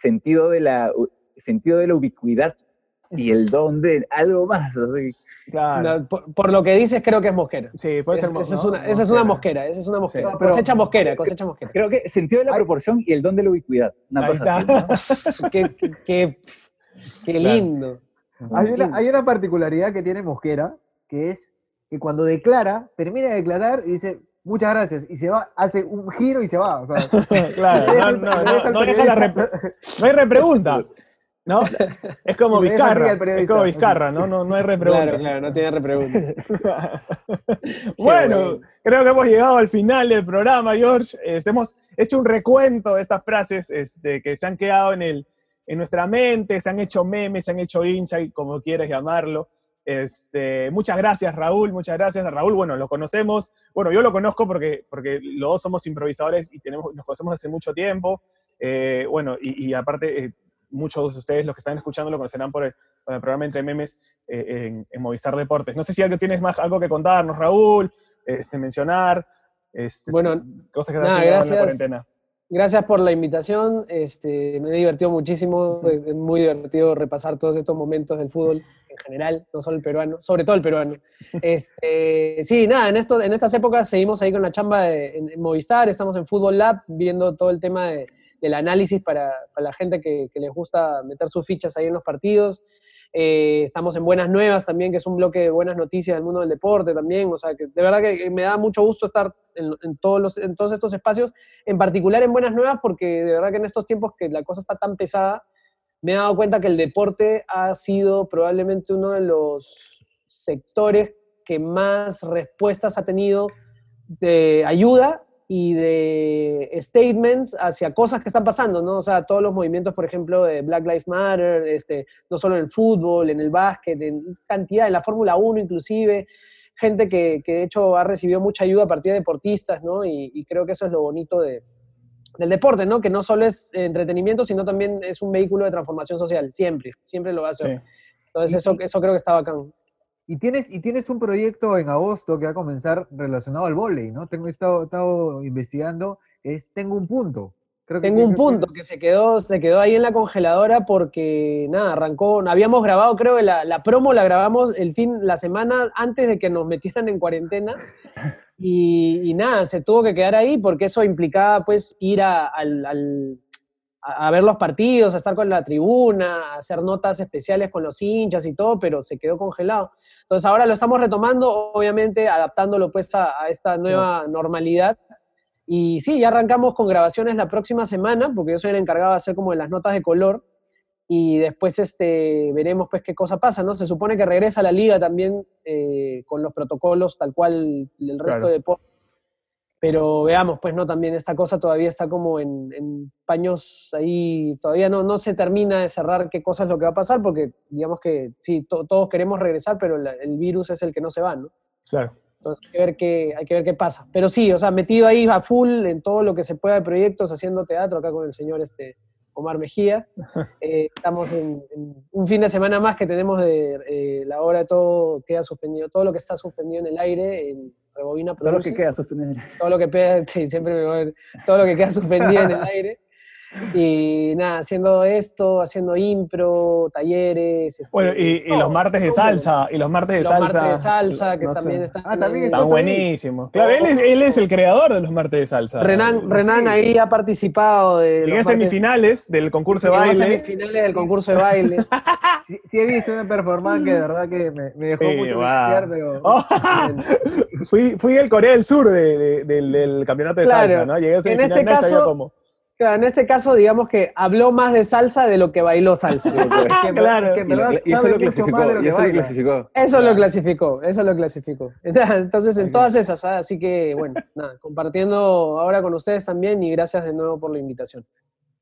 Speaker 3: sentido de la, sentido de la ubicuidad y el don de algo más. así.
Speaker 2: Claro.
Speaker 4: No, por, por lo que dices, creo que es Mosquera.
Speaker 2: Sí, puede
Speaker 4: Es-
Speaker 2: ser. mo-
Speaker 4: esa, es
Speaker 2: ¿no?
Speaker 4: una, esa es una mosquera, esa es una mosquera.
Speaker 1: Pero-
Speaker 4: cosecha mosquera, cosecha mosquera.
Speaker 3: Creo que sentido de la proporción y el don de la ubicuidad. Una cosa
Speaker 2: está.
Speaker 3: así. ¿no?
Speaker 4: qué, qué- qué-
Speaker 2: Claro.
Speaker 4: lindo.
Speaker 1: Hay una, hay una particularidad que tiene Mosquera, que es que cuando declara, termina de declarar y dice, muchas gracias, y se va, hace un giro y se va. o sea,
Speaker 2: claro, no, no, no, no deja la no hay repregunta. ¿No? Es como Vizcarra. Es como Vizcarra, ¿no? No, no hay repregunta.
Speaker 4: Claro, claro, no tiene repregunta.
Speaker 2: bueno,
Speaker 4: bueno.
Speaker 2: creo que hemos llegado al final del programa, George. Hemos hecho un recuento de estas frases este, que se han quedado en, el, en nuestra mente, se han hecho memes, se han hecho insight, como quieras llamarlo. Este, muchas gracias, Raúl, muchas gracias. A Raúl, bueno, lo conocemos. Bueno, yo lo conozco porque, porque los dos somos improvisadores y tenemos, nos conocemos hace mucho tiempo. Eh, bueno, y, y aparte, eh, muchos de ustedes, los que están escuchando, lo conocerán por el, por el programa Entre Memes eh, en, en Movistar Deportes. No sé si algo tienes más algo que contarnos, Raúl, este, mencionar, este,
Speaker 4: Bueno,
Speaker 2: cosas que estás haciendo en la cuarentena.
Speaker 4: Gracias por la invitación. Este, me he divertido muchísimo. Es muy divertido repasar todos estos momentos del fútbol en general, no solo el peruano, sobre todo el peruano. Este, sí, nada, en, esto, en estas épocas seguimos ahí con la chamba de, en Movistar, estamos en Fútbol Lab viendo todo el tema de- del análisis para, para la gente que, que les gusta meter sus fichas ahí en los partidos. Eh, estamos en Buenas Nuevas también, que es un bloque de buenas noticias del mundo del deporte también. O sea, que de verdad que me da mucho gusto estar en, en todos, los, en todos estos espacios, en particular en Buenas Nuevas, porque de verdad que en estos tiempos que la cosa está tan pesada, me he dado cuenta que el deporte ha sido probablemente uno de los sectores que más respuestas ha tenido de ayuda y de statements hacia cosas que están pasando, ¿no? O sea, todos los movimientos, por ejemplo, de Black Lives Matter, este, no solo en el fútbol, en el básquet, en cantidad, en la Fórmula 1 inclusive, gente que, que, de hecho ha recibido mucha ayuda a partir de deportistas, ¿no? Y, creo que eso es lo bonito de, del deporte, ¿no? Que no solo es entretenimiento, sino también es un vehículo de transformación social, siempre, siempre lo va a ser. Entonces eso, eso creo que está bacán.
Speaker 1: Y tienes, y tienes un proyecto en agosto que va a comenzar relacionado al vóley, ¿no? Tengo estado, estado investigando, es Tengo un punto.
Speaker 4: Creo Tengo un punto que... se quedó, se quedó ahí en la congeladora porque, nada, arrancó, habíamos grabado, creo que la, la, promo la grabamos el fin, la semana antes de que nos metieran en cuarentena. Y, nada, se tuvo que quedar ahí porque eso implicaba, pues, ir a, al, a, ver los partidos, a estar con la tribuna, a hacer notas especiales con los hinchas y todo, pero se quedó congelado. Entonces ahora lo estamos retomando, obviamente adaptándolo pues a, esta nueva normalidad. Y sí, ya arrancamos con grabaciones la próxima semana, porque yo soy el encargado de hacer como las notas de color. Y después este, veremos pues qué cosa pasa, ¿no? Se supone que regresa la liga también eh, con los protocolos tal cual el resto de deportes pero veamos, pues no, también esta cosa todavía está como en, paños ahí, todavía no, no se termina de cerrar qué cosa es lo que va a pasar, porque digamos que sí, todos queremos regresar, pero el virus es el que no se va, ¿no?
Speaker 2: Claro.
Speaker 4: Entonces hay que, ver qué, hay que ver qué pasa. Pero sí, o sea, metido ahí a full en todo lo que se pueda de proyectos, haciendo teatro acá con el señor este, Omar Mejía. Eh, estamos en, un fin de semana más que tenemos de eh, la hora, todo queda suspendido, todo lo que está suspendido en el aire, en Rebobina
Speaker 3: Todo lo que queda suspendido.
Speaker 4: Todo lo que, sí, siempre me voy, todo lo que queda suspendido en el aire. Y nada, haciendo esto, haciendo impro, talleres.
Speaker 2: Este, bueno, y, los martes de salsa, y los martes de salsa. Los martes
Speaker 4: de salsa, que también están.
Speaker 2: Ah, también están buenísimos. Claro, él es, él es, el creador de los martes de salsa.
Speaker 4: Renan, Renan ahí ha participado de.
Speaker 2: Llegué a semifinales del concurso de baile.
Speaker 4: semifinales del concurso de baile.
Speaker 1: sí, he visto una performance que de verdad que me, me dejó mucho wow. pero.
Speaker 2: Oh, fui, fui el Corea del Sur de, del, del, campeonato de salsa, ¿no? Llegué a semifinales, en este caso, cómo
Speaker 4: en este caso, digamos que habló más de salsa de lo que bailó salsa.
Speaker 3: claro, y, eso lo clasificó. eso lo clasificó.
Speaker 4: Eso lo clasificó, eso lo clasificó. Entonces, en todas esas, ¿ah? así que, bueno, nada, compartiendo ahora con ustedes también y gracias de nuevo por la invitación.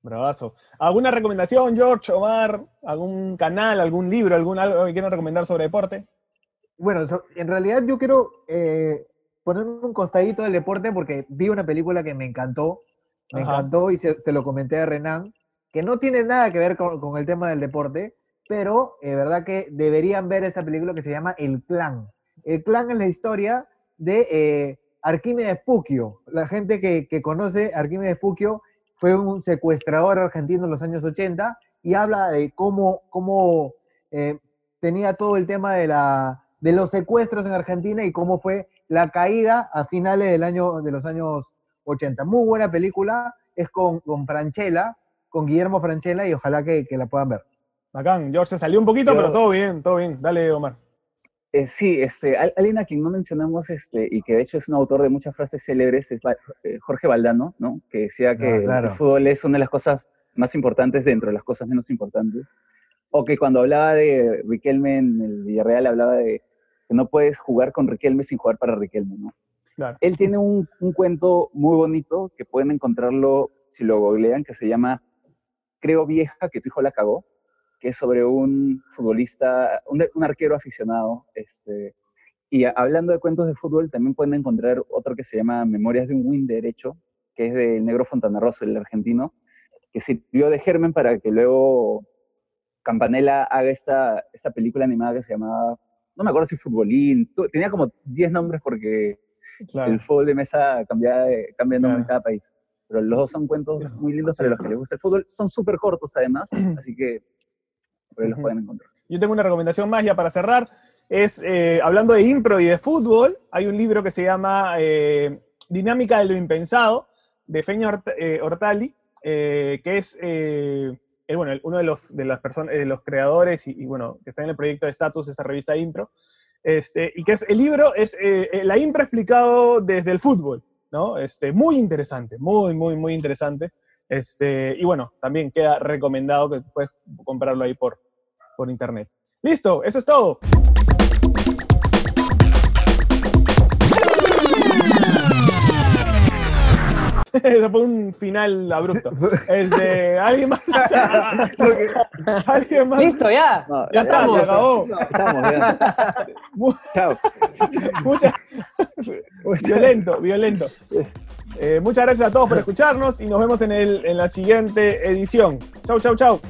Speaker 2: Bravazo. ¿Alguna recomendación, George, Omar? ¿Algún canal, algún libro, algún algo que quieran recomendar sobre deporte?
Speaker 1: Bueno, en realidad yo quiero eh, poner un costadito del deporte porque vi una película que me encantó, me encantó y se, lo comenté a Renan, que no tiene nada que ver con, el tema del deporte, pero es eh, verdad que deberían ver esta película que se llama El Clan. El Clan es la historia de eh, Arquímedes Puquio. La gente que, conoce Arquímedes Puquio fue un secuestrador argentino en los años 80 y habla de cómo, cómo eh, tenía todo el tema de, la, de los secuestros en Argentina y cómo fue la caída a finales del año, de los años 80. Muy buena película, es con, con Franchella, con Guillermo Franchella y ojalá que, la puedan ver.
Speaker 2: Bacán, George se salió un poquito, pero todo bien, todo bien. Dale, Omar.
Speaker 3: Eh, sí, este, alguien a quien no mencionamos, este, y que de hecho es un autor de muchas frases célebres, es eh, Jorge Valdano, ¿no? Que decía que ah, el fútbol es una de las cosas más importantes dentro de las cosas menos importantes. O que cuando hablaba de Riquelme en el Villarreal, hablaba de que no puedes jugar con Riquelme sin jugar para Riquelme, ¿no? Él tiene un, cuento muy bonito que pueden encontrarlo si lo googlean, que se llama Creo vieja que tu hijo la cagó, que es sobre un futbolista, un, arquero aficionado. Este, y hablando de cuentos de fútbol, también pueden encontrar otro que se llama Memorias de un win derecho, que es del negro Fontana Rosa, el argentino, que sirvió de germen para que luego Campanella haga esta, esta película animada que se llamaba, no me acuerdo si Futbolín, tenía como 10 nombres porque el fútbol de mesa cambia, cambia de nombre en cada país. Pero los dos son cuentos muy lindos para los que les gusta el fútbol. Son súper cortos además, así que por ahí los pueden encontrar.
Speaker 2: Yo tengo una recomendación más ya para cerrar. Es, eh, hablando de impro y de fútbol, hay un libro que se llama eh, Dinámica de lo Impensado, de Feña eh, Hortali, que es bueno, uno de los, de las personas, de los creadores y, y, bueno, que está en el proyecto de Status, esa revista Impro, este, y que es, el libro es eh, eh, la impra explicado desde el fútbol, ¿no? Este, muy interesante, muy, muy, muy interesante. Este, y bueno, también queda recomendado que puedes comprarlo ahí por, por internet. Listo, eso es todo. Eso fue un final abrupto. Este, ¿Alguien más? ¿Alguien más?
Speaker 4: Listo, ya.
Speaker 3: No,
Speaker 2: Ya
Speaker 4: estamos.
Speaker 2: se acabó.
Speaker 3: Estamos, ya.
Speaker 2: Mu-
Speaker 3: Chao.
Speaker 2: Muchas, violento, violento. Eh, muchas gracias a todos por escucharnos y nos vemos en, el, en la siguiente edición. Chau, chau, chau.